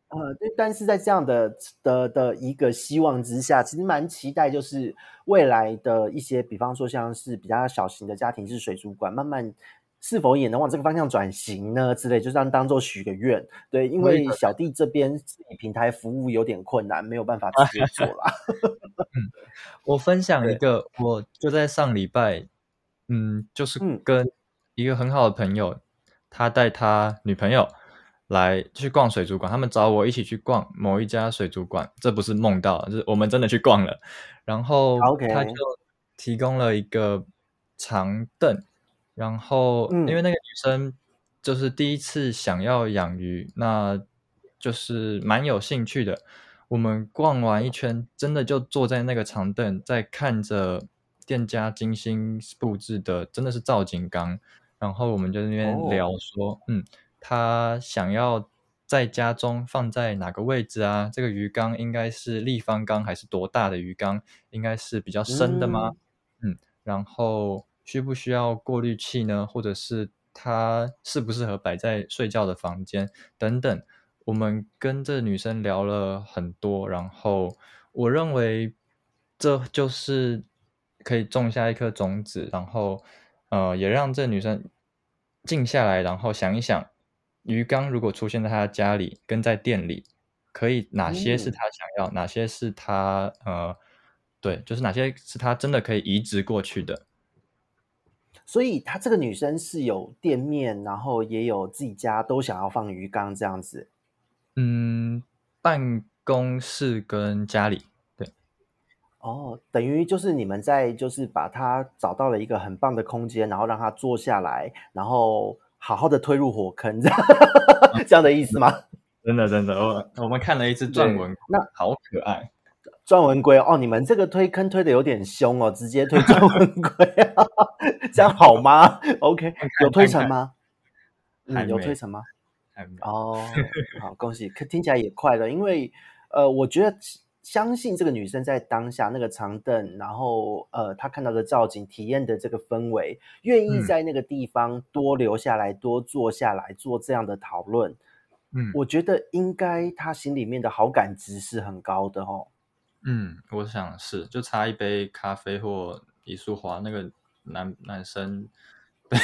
呃，但是在这样的的的一个希望之下，其实蛮期待，就是未来的一些，比方说像是比较小型的家庭式水族馆，慢慢是否也能往这个方向转型呢？之类，就这样当做许个愿。对，因为小弟这边自己平台服务有点困难，没有办法直接做啦。嗯，我分享一个，我就在上礼拜。嗯，就是跟一个很好的朋友，嗯、他带他女朋友来去逛水族馆，他们找我一起去逛某一家水族馆，这不是梦到，就是我们真的去逛了。然后他就提供了一个长凳，Okay. 然后因为那个女生就是第一次想要养鱼，那就是蛮有兴趣的。我们逛完一圈，真的就坐在那个长凳，在看着。店家精心布置的，真的是造景缸。然后我们就在那边聊说，oh. 嗯，他想要在家中放在哪个位置啊？这个鱼缸应该是立方缸还是多大的鱼缸？应该是比较深的吗？嗯，嗯，然后需不需要过滤器呢？或者是它适不适合摆在睡觉的房间等等？我们跟这女生聊了很多，然后我认为这就是。可以种下一颗种子，然后，呃，也让这女生静下来，然后想一想，鱼缸如果出现在她家里，跟在店里，可以哪些是她想要，嗯、哪些是她呃，对，就是哪些是她真的可以移植过去的。所以，她这个女生是有店面，然后也有自己家，都想要放鱼缸这样子。嗯，办公室跟家里。哦，等于就是你们在就是把他找到了一个很棒的空间，然后让他坐下来，然后好好的推入火坑，这样 这样的意思吗？真的真的，我我们看了一次撰文，那好可爱，钻文龟哦，你们这个推坑推的有点凶哦，直接推钻纹龟，这样好吗？OK，有推成吗？嗯，有推成吗？哦，好，恭喜，可听起来也快了，因为呃，我觉得。相信这个女生在当下那个长凳，然后呃，她看到的造景、体验的这个氛围，愿意在那个地方多留下来、嗯、多坐下来做这样的讨论，嗯，我觉得应该她心里面的好感值是很高的哦。嗯，我想是，就差一杯咖啡或一束花，那个男男生，对，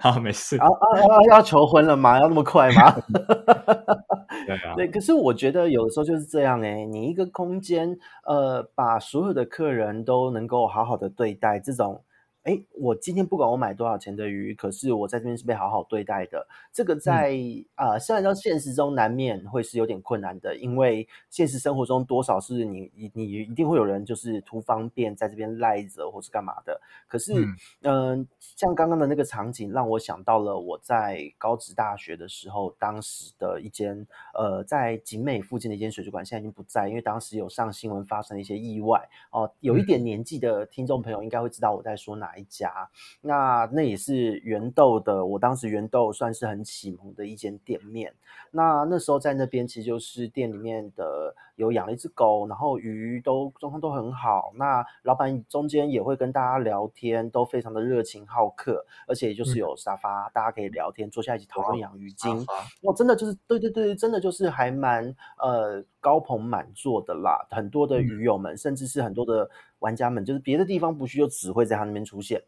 好，没事。啊啊啊！要求婚了吗？要那么快吗？对啊，对，可是我觉得有的时候就是这样哎，你一个空间，呃，把所有的客人都能够好好的对待，这种哎，我今天不管我买多少钱的鱼，可是我在这边是被好好对待的。这个在啊、嗯呃，虽然说现实中难免会是有点困难的，因为现实生活中多少是你你你一定会有人就是图方便在这边赖着或是干嘛的。可是，嗯、呃，像刚刚的那个场景，让我想到了我在高职大学的时候，当时的一间呃，在景美附近的一间水族馆，现在已经不在，因为当时有上新闻发生了一些意外哦、呃。有一点年纪的听众朋友应该会知道我在说哪。哪一家？那那也是圆豆的。我当时圆豆算是很启蒙的一间店面。那那时候在那边，其实就是店里面的有养了一只狗，然后鱼都状况都很好。那老板中间也会跟大家聊天，都非常的热情好客，而且就是有沙发，嗯、大家可以聊天，坐下一起讨论养鱼经。哇，真的就是对对对，真的就是还蛮呃高朋满座的啦。很多的鱼友们，嗯、甚至是很多的。玩家们就是别的地方不去，就只会在他那边出现，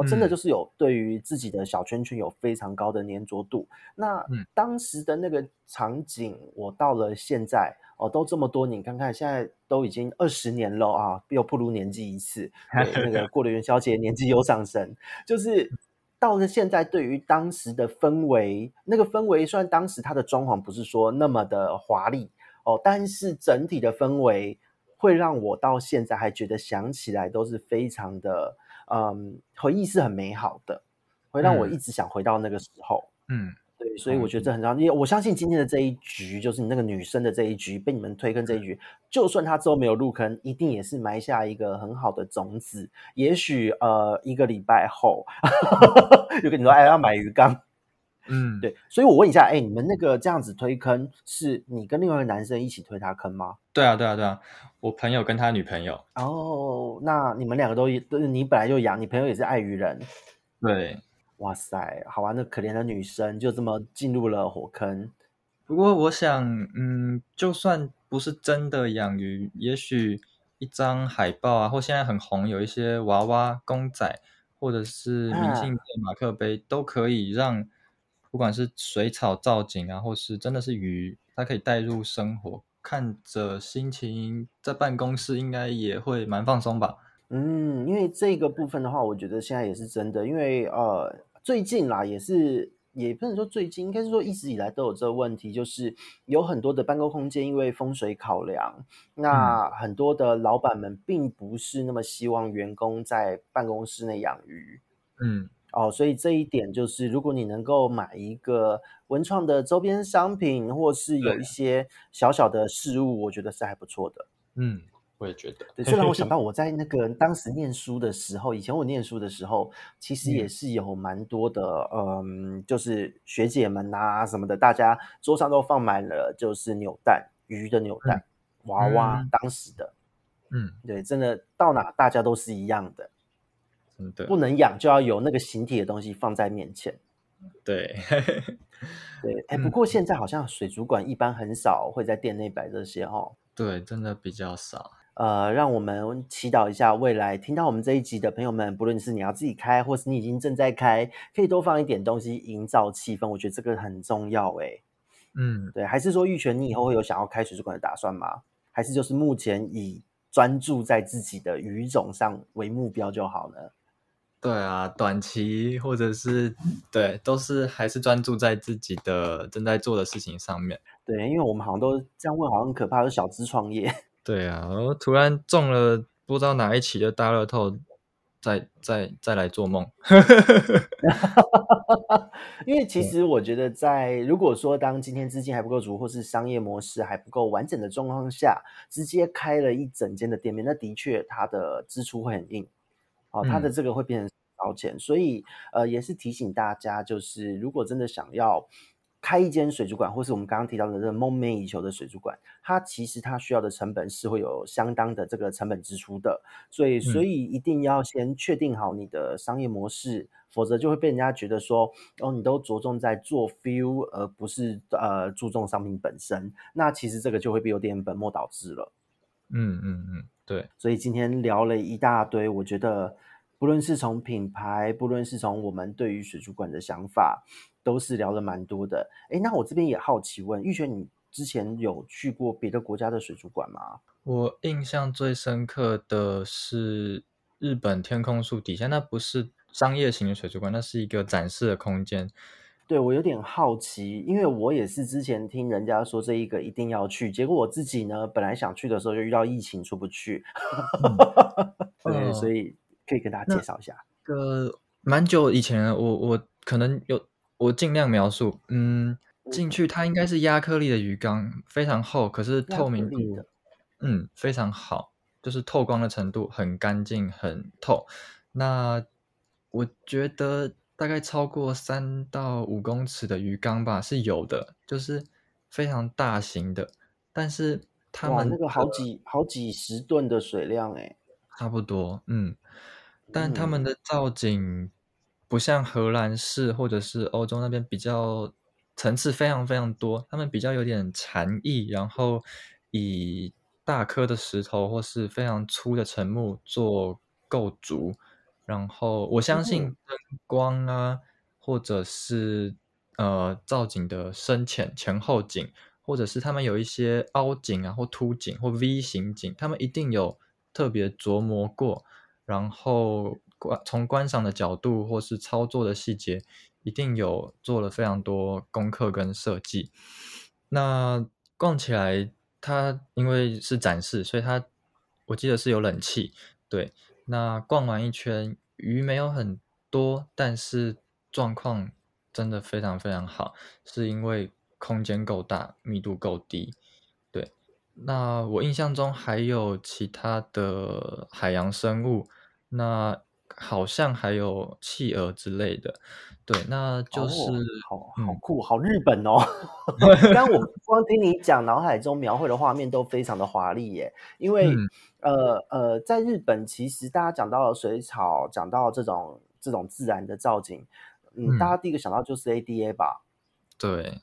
哦，真的就是有对于自己的小圈圈有非常高的粘着度。那当时的那个场景，我到了现在哦，都这么多年，看看现在都已经二十年了啊，又不如年纪一次。对，那个过了元宵节，年纪又上升，就是到了现在，对于当时的氛围，那个氛围虽然当时它的装潢不是说那么的华丽哦，但是整体的氛围。会让我到现在还觉得想起来都是非常的，嗯，回忆是很美好的，会让我一直想回到那个时候。嗯，对，所以我觉得这很重要。因为我相信今天的这一局，就是你那个女生的这一局被你们推坑这一局，就算她之后没有入坑，一定也是埋下一个很好的种子。也许呃，一个礼拜后，就跟你说，哎，要买鱼缸。嗯，对，所以我问一下，哎，你们那个这样子推坑，是你跟另外一个男生一起推他坑吗？对啊，对啊，对啊，我朋友跟他女朋友。哦，那你们两个都都是你本来就养，你朋友也是爱鱼人。对，哇塞，好啊，那可怜的女生就这么进入了火坑。不过我想，嗯，就算不是真的养鱼，也许一张海报啊，或现在很红有一些娃娃公仔，或者是明信片、马克杯，啊、都可以让。不管是水草造景啊，或是真的是鱼，它可以带入生活，看着心情在办公室应该也会蛮放松吧。嗯，因为这个部分的话，我觉得现在也是真的，因为呃最近啦，也是也不能说最近，应该是说一直以来都有这个问题，就是有很多的办公空间因为风水考量，那很多的老板们并不是那么希望员工在办公室内养鱼。嗯。哦，所以这一点就是，如果你能够买一个文创的周边商品，或是有一些小小的事物，我觉得是还不错的。嗯，我也觉得。对，这让我想到我在那个当时念书的时候，以前我念书的时候，其实也是有蛮多的，嗯，嗯，就是学姐们啊什么的，大家桌上都放满了就是扭蛋，鱼的扭蛋，嗯、娃娃，当时的，嗯，对，真的到哪大家都是一样的。不能养就要有那个形体的东西放在面前。对，对，哎，不过现在好像水族馆一般很少会在店内摆这些哦。对，真的比较少。呃，让我们祈祷一下未来听到我们这一集的朋友们，不论是你要自己开，或是你已经正在开，可以多放一点东西营造气氛。我觉得这个很重要。哎，嗯，对，还是说玉泉，你以后会有想要开水族馆的打算吗？还是就是目前以专注在自己的鱼种上为目标就好呢？对啊，短期或者是对，都是还是专注在自己的正在做的事情上面。对，因为我们好像都这样问，好像很可怕，是小资创业。对啊，我突然中了不知道哪一期的大乐透，再再再来做梦。因为其实我觉得，在如果说当今天资金还不够足，或是商业模式还不够完整的状况下，直接开了一整间的店面，那的确它的支出会很硬。哦，它的这个会变成烧钱，嗯，所以呃，也是提醒大家，就是如果真的想要开一间水族馆，或是我们刚刚提到的这个梦寐以求的水族馆，它其实它需要的成本是会有相当的这个成本支出的，所以所以一定要先确定好你的商业模式，嗯，否则就会被人家觉得说，哦，你都着重在做 feel，而不是呃注重商品本身，那其实这个就会有点本末倒置了。嗯嗯嗯。对，所以今天聊了一大堆，我觉得不论是从品牌，不论是从我们对于水族馆的想法，都是聊了蛮多的。哎，那我这边也好奇问玉泉，你之前有去过别的国家的水族馆吗？我印象最深刻的是日本天空树底下，那不是商业型的水族馆，那是一个展示的空间。对，我有点好奇，因为我也是之前听人家说这一个一定要去，结果我自己呢，本来想去的时候就遇到疫情出不去，嗯、对，所以可以跟大家介绍一下。呃，蛮久以前，我我可能有我尽量描述，嗯，进去它应该是亚克力的鱼缸，非常厚，可是透明度，嗯，非常好，就是透光的程度很干净，很透。那我觉得。大概超过三到五公尺的鱼缸吧，是有的，就是非常大型的。但是他们那个好几好几十吨的水量，哎，差不多，嗯。但他们的造景不像荷兰式或者是欧洲那边比较层次非常非常多，他们比较有点禅意，然后以大颗的石头或是非常粗的沉木做构筑。然后我相信灯光啊，嗯、或者是呃造景的深浅前后景，或者是他们有一些凹景啊或凸景或 V 型景，他们一定有特别琢磨过。然后观从观赏的角度或是操作的细节，一定有做了非常多功课跟设计。那逛起来，它因为是展示，所以它我记得是有冷气，对。那逛完一圈，鱼没有很多，但是状况真的非常非常好，是因为空间够大，密度够低。对，那我印象中还有其他的海洋生物，那好像还有企鹅之类的。对，那就是、哦、好好酷，好日本哦！刚我光听你讲，脑海中描绘的画面都非常的华丽耶。因为、嗯、呃呃，在日本，其实大家讲到了水草，讲到这种这种自然的造景，嗯，嗯大家第一个想到就是 ADA 吧？对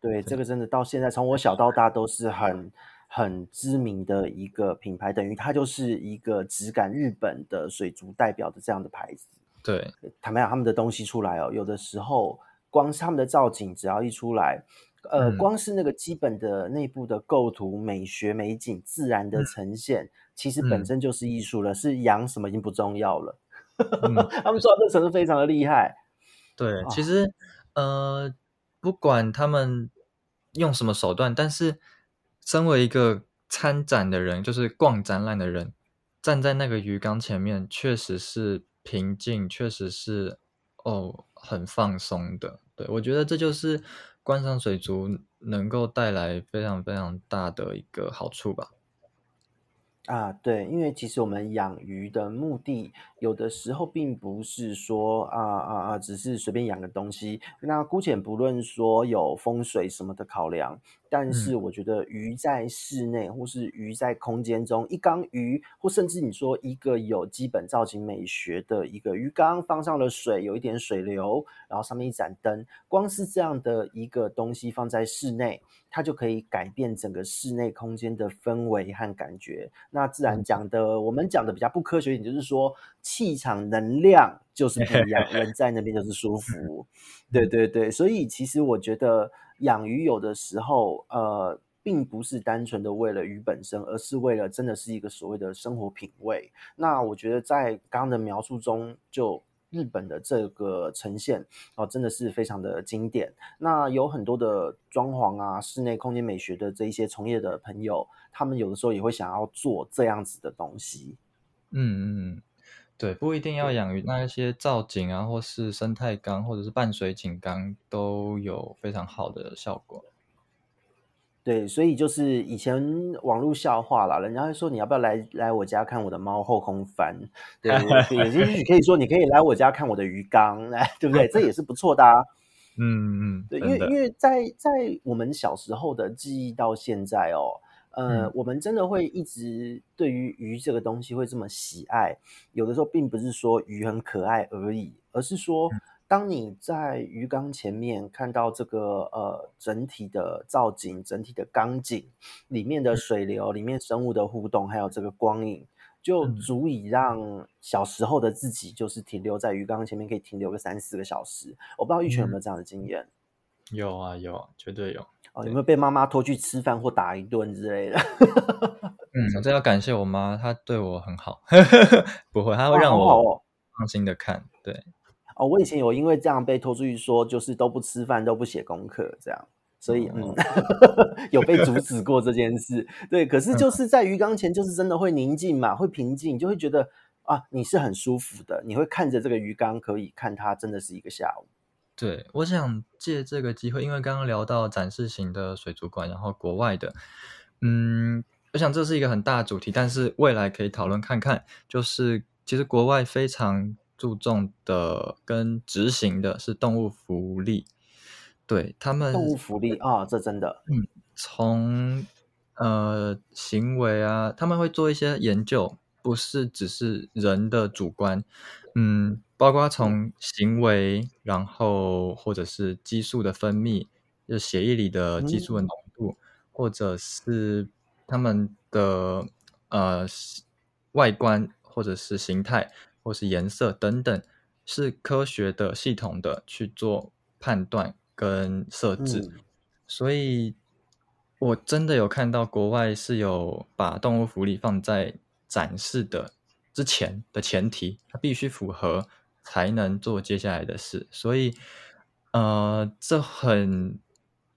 对，对，这个真的到现在，从我小到大都是很很知名的一个品牌，等于它就是一个质感日本的水族代表的这样的牌子。对，坦白讲，他们的东西出来哦，有的时候光是他们的造景，只要一出来，呃，嗯、光是那个基本的内部的构图、美学、美景、自然的呈现，嗯、其实本身就是艺术了。嗯、是养什么已经不重要了。嗯、他们说这程度非常的厉害。对，其实呃，不管他们用什么手段，但是身为一个参展的人，就是逛展览的人，站在那个鱼缸前面，确实是。平静确实是哦，很放松的。对，我觉得这就是观赏水族能够带来非常非常大的一个好处吧。啊，对，因为其实我们养鱼的目的，有的时候并不是说啊啊啊，只是随便养个东西。那姑且不论说有风水什么的考量。但是我觉得鱼在室内，或是鱼在空间中，一缸鱼，或甚至你说一个有基本造型美学的一个鱼缸，放上了水，有一点水流，然后上面一盏灯，光是这样的一个东西放在室内，它就可以改变整个室内空间的氛围和感觉。那自然讲的，我们讲的比较不科学一点，就是说气场能量就是不一样，人在那边就是舒服。对对对，所以其实我觉得。养鱼有的时候，呃，并不是单纯的为了鱼本身，而是为了真的是一个所谓的生活品味。那我觉得在刚刚的描述中，就日本的这个呈现哦，真的是非常的经典。那有很多的装潢啊、室内空间美学的这一些从业的朋友，他们有的时候也会想要做这样子的东西。嗯嗯。对，不一定要养鱼，那一些造景啊，或是生态缸，或者是半水景缸，都有非常好的效果。对，所以就是以前网络笑话啦，人家会说你要不要来来我家看我的猫后空翻？对，也就是你可以说你可以来我家看我的鱼缸，来，对不对？这也是不错的啊。嗯 嗯，对，因为因为在在我们小时候的记忆到现在哦。呃，嗯、我们真的会一直对于鱼这个东西会这么喜爱，有的时候并不是说鱼很可爱而已，而是说，当你在鱼缸前面看到这个呃整体的造景、整体的缸景里面的水流、里面生物的互动，还有这个光影，就足以让小时候的自己就是停留在鱼缸前面，可以停留个三四个小时。我不知道玉泉有没有这样的经验？有啊，有，绝对有。哦，有没有被妈妈拖去吃饭或打一顿之类的？嗯，我这要感谢我妈，她对我很好，不会，她会让我放心的看。对，哦，我以前有因为这样被拖出去说，就是都不吃饭，都不写功课，这样，所以、哦、嗯，有被阻止过这件事。对，可是就是在鱼缸前，就是真的会宁静嘛，会平静，就会觉得啊，你是很舒服的，你会看着这个鱼缸，可以看它，真的是一个下午。对，我想借这个机会，因为刚刚聊到展示型的水族馆，然后国外的，嗯。我想这是一个很大的主题，但是未来可以讨论看看。就是其实国外非常注重的跟执行的是动物福利，对他们动物福利啊、哦，这真的，嗯，从呃行为啊，他们会做一些研究，不是只是人的主观，嗯，包括从行为，然后或者是激素的分泌，就血液里的激素的浓度，嗯、或者是。他们的呃外观或者是形态或是颜色等等，是科学的、系统的去做判断跟设置。嗯、所以，我真的有看到国外是有把动物福利放在展示的之前的前提，它必须符合才能做接下来的事。所以，呃，这很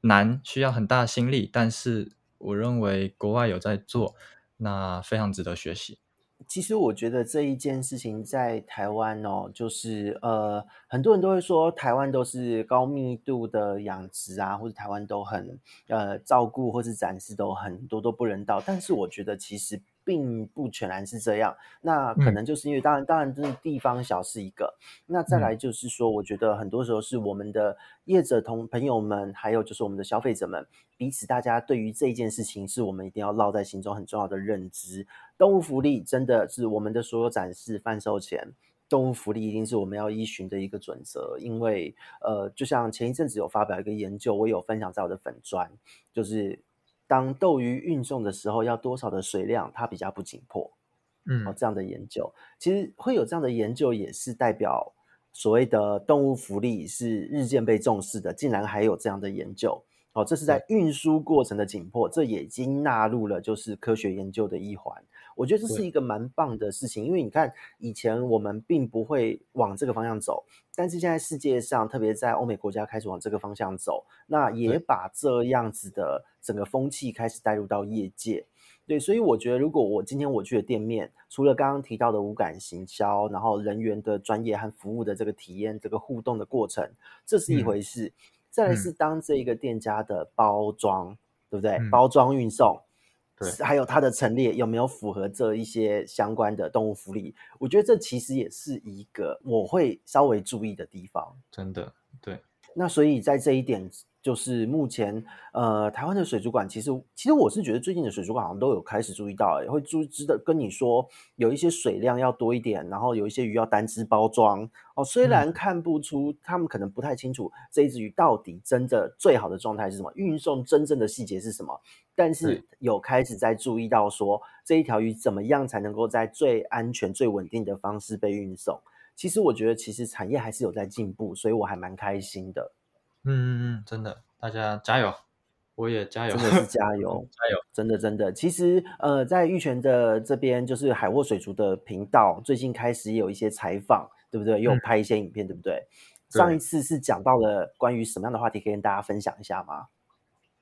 难，需要很大的心力，但是。我认为国外有在做，那非常值得学习。其实我觉得这一件事情在台湾哦，就是呃，很多人都会说台湾都是高密度的养殖啊，或者台湾都很呃照顾或是展示都很多都不人道。但是我觉得其实。并不全然是这样，那可能就是因为当然，当然，这是地方小是一个。那再来就是说，我觉得很多时候是我们的业者同朋友们，还有就是我们的消费者们，彼此大家对于这一件事情，是我们一定要烙在心中很重要的认知。动物福利真的是我们的所有展示贩售前，动物福利一定是我们要依循的一个准则。因为呃，就像前一阵子有发表一个研究，我有分享在我的粉砖，就是。当斗鱼运送的时候，要多少的水量，它比较不紧迫。嗯，哦，这样的研究，其实会有这样的研究，也是代表所谓的动物福利是日渐被重视的。竟然还有这样的研究，哦，这是在运输过程的紧迫，这也已经纳入了就是科学研究的一环。我觉得这是一个蛮棒的事情，因为你看，以前我们并不会往这个方向走，但是现在世界上，特别在欧美国家开始往这个方向走，那也把这样子的整个风气开始带入到业界。对，所以我觉得，如果我今天我去的店面，除了刚刚提到的无感行销，然后人员的专业和服务的这个体验、这个互动的过程，这是一回事。嗯、再来是当这一个店家的包装，嗯、对不对？嗯、包装运送。对，还有它的陈列有没有符合这一些相关的动物福利？我觉得这其实也是一个我会稍微注意的地方。真的，对。那所以在这一点。就是目前，呃，台湾的水族馆其实，其实我是觉得最近的水族馆好像都有开始注意到，会注知道跟你说有一些水量要多一点，然后有一些鱼要单只包装哦。虽然看不出，嗯、他们可能不太清楚这一只鱼到底真的最好的状态是什么，运送真正的细节是什么，但是有开始在注意到说这一条鱼怎么样才能够在最安全、最稳定的方式被运送。其实我觉得，其实产业还是有在进步，所以我还蛮开心的。嗯嗯嗯，真的，大家加油，我也加油，真的是 加油，加油，真的真的。其实呃，在玉泉的这边，就是海沃水族的频道，最近开始也有一些采访，对不对？又拍一些影片，嗯、对不对？上一次是讲到了关于什么样的话题，可以跟大家分享一下吗？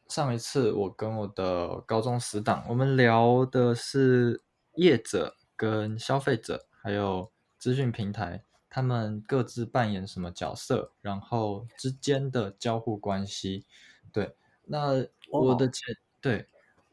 上一次我跟我的高中死党，我们聊的是业者跟消费者，还有资讯平台。他们各自扮演什么角色，然后之间的交互关系，对，那我的前、哦、对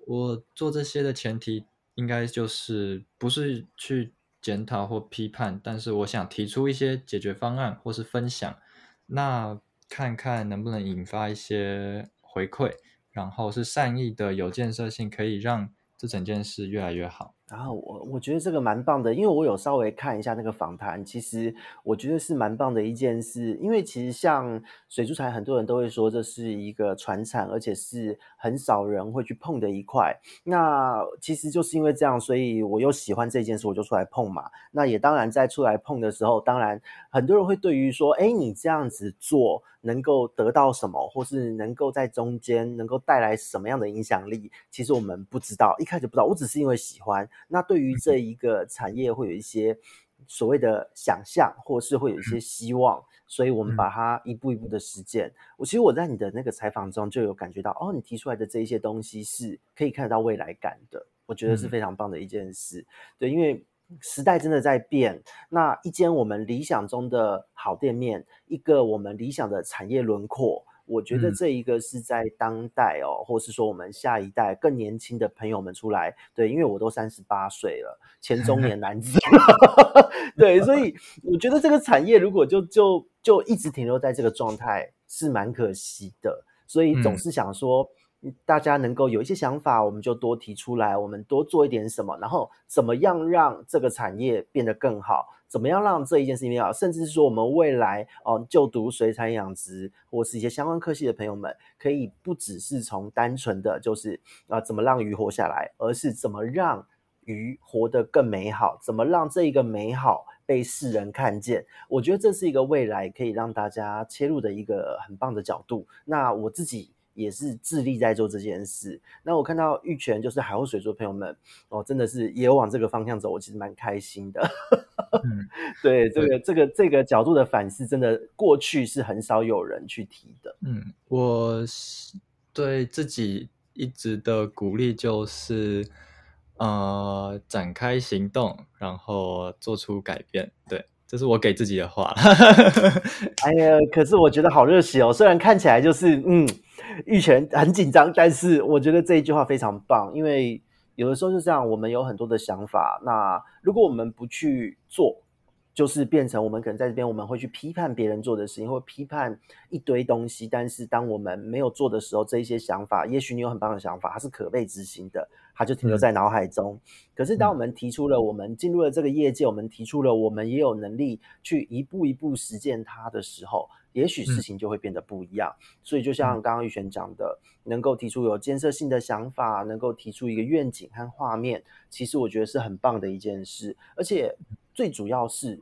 我做这些的前提，应该就是不是去检讨或批判，但是我想提出一些解决方案或是分享，那看看能不能引发一些回馈，然后是善意的、有建设性，可以让这整件事越来越好。然后我我觉得这个蛮棒的，因为我有稍微看一下那个访谈，其实我觉得是蛮棒的一件事。因为其实像水族财，很多人都会说这是一个传产，而且是很少人会去碰的一块。那其实就是因为这样，所以我又喜欢这件事，我就出来碰嘛。那也当然在出来碰的时候，当然很多人会对于说，哎，你这样子做，能够得到什么，或是能够在中间能够带来什么样的影响力，其实我们不知道，一开始不知道。我只是因为喜欢。那对于这一个产业，会有一些所谓的想象，或是会有一些希望，所以我们把它一步一步的实践。我其实我在你的那个采访中就有感觉到，哦，你提出来的这一些东西是可以看得到未来感的，我觉得是非常棒的一件事。对，因为。时代真的在变，那一间我们理想中的好店面，一个我们理想的产业轮廓，我觉得这一个是在当代哦，嗯、或是说我们下一代更年轻的朋友们出来，对，因为我都三十八岁了，前中年男子，对，所以我觉得这个产业如果就就就一直停留在这个状态，是蛮可惜的，所以总是想说。嗯大家能够有一些想法，我们就多提出来，我们多做一点什么，然后怎么样让这个产业变得更好？怎么样让这一件事情变好？甚至是说，我们未来哦，就读水产养殖或是一些相关科系的朋友们，可以不只是从单纯的就是啊，怎么让鱼活下来，而是怎么让鱼活得更美好？怎么让这一个美好被世人看见？我觉得这是一个未来可以让大家切入的一个很棒的角度。那我自己。也是致力在做这件事。那我看到玉泉，就是海鸥水族朋友们哦，真的是也有往这个方向走，我其实蛮开心的。嗯、对这个这个这个角度的反思，真的过去是很少有人去提的。嗯，我对自己一直的鼓励就是，呃，展开行动，然后做出改变。对。这是我给自己的话。哎呀，可是我觉得好热血哦！虽然看起来就是嗯，玉泉很紧张，但是我觉得这一句话非常棒，因为有的时候就这样，我们有很多的想法，那如果我们不去做，就是变成我们可能在这边我们会去批判别人做的事情，或批判一堆东西，但是当我们没有做的时候，这一些想法，也许你有很棒的想法，它是可被执行的。它就停留在脑海中。嗯、可是，当我们提出了，我们进入了这个业界，嗯、我们提出了，我们也有能力去一步一步实践它的时候，也许事情就会变得不一样。嗯、所以，就像刚刚玉璇讲的，能够提出有建设性的想法，能够提出一个愿景和画面，其实我觉得是很棒的一件事。而且，最主要是。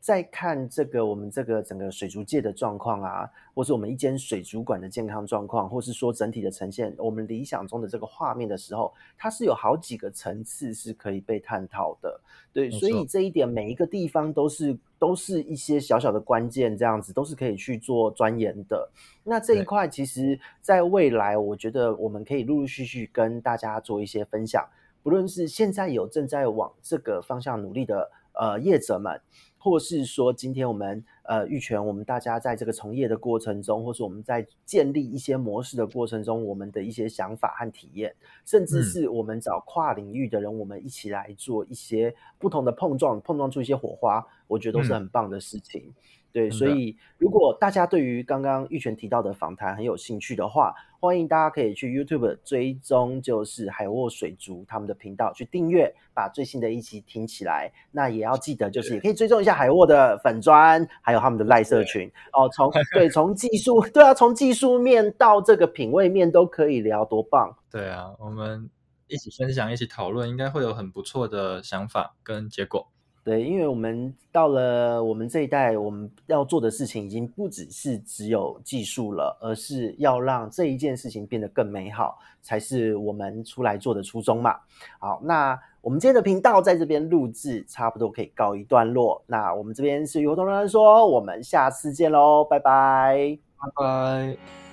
在看这个我们这个整个水族界的状况啊，或是我们一间水族馆的健康状况，或是说整体的呈现，我们理想中的这个画面的时候，它是有好几个层次是可以被探讨的。对，所以这一点每一个地方都是都是一些小小的关键，这样子都是可以去做钻研的。那这一块其实在未来，我觉得我们可以陆陆续续跟大家做一些分享，不论是现在有正在往这个方向努力的呃业者们。或是说，今天我们呃玉泉，我们大家在这个从业的过程中，或是我们在建立一些模式的过程中，我们的一些想法和体验，甚至是我们找跨领域的人，我们一起来做一些不同的碰撞，碰撞出一些火花，我觉得都是很棒的事情。嗯对，所以如果大家对于刚刚玉泉提到的访谈很有兴趣的话，欢迎大家可以去 YouTube 追踪，就是海沃水族他们的频道去订阅，把最新的一期听起来。那也要记得，就是也可以追踪一下海沃的粉砖，还有他们的赖社群哦。从 对，从技术对啊，从技术面到这个品味面都可以聊，多棒！对啊，我们一起分享，一起讨论，应该会有很不错的想法跟结果。对，因为我们到了我们这一代，我们要做的事情已经不只是只有技术了，而是要让这一件事情变得更美好，才是我们出来做的初衷嘛。好，那我们今天的频道在这边录制，差不多可以告一段落。那我们这边是鱼活通乱说，我们下次见喽，拜拜，拜拜。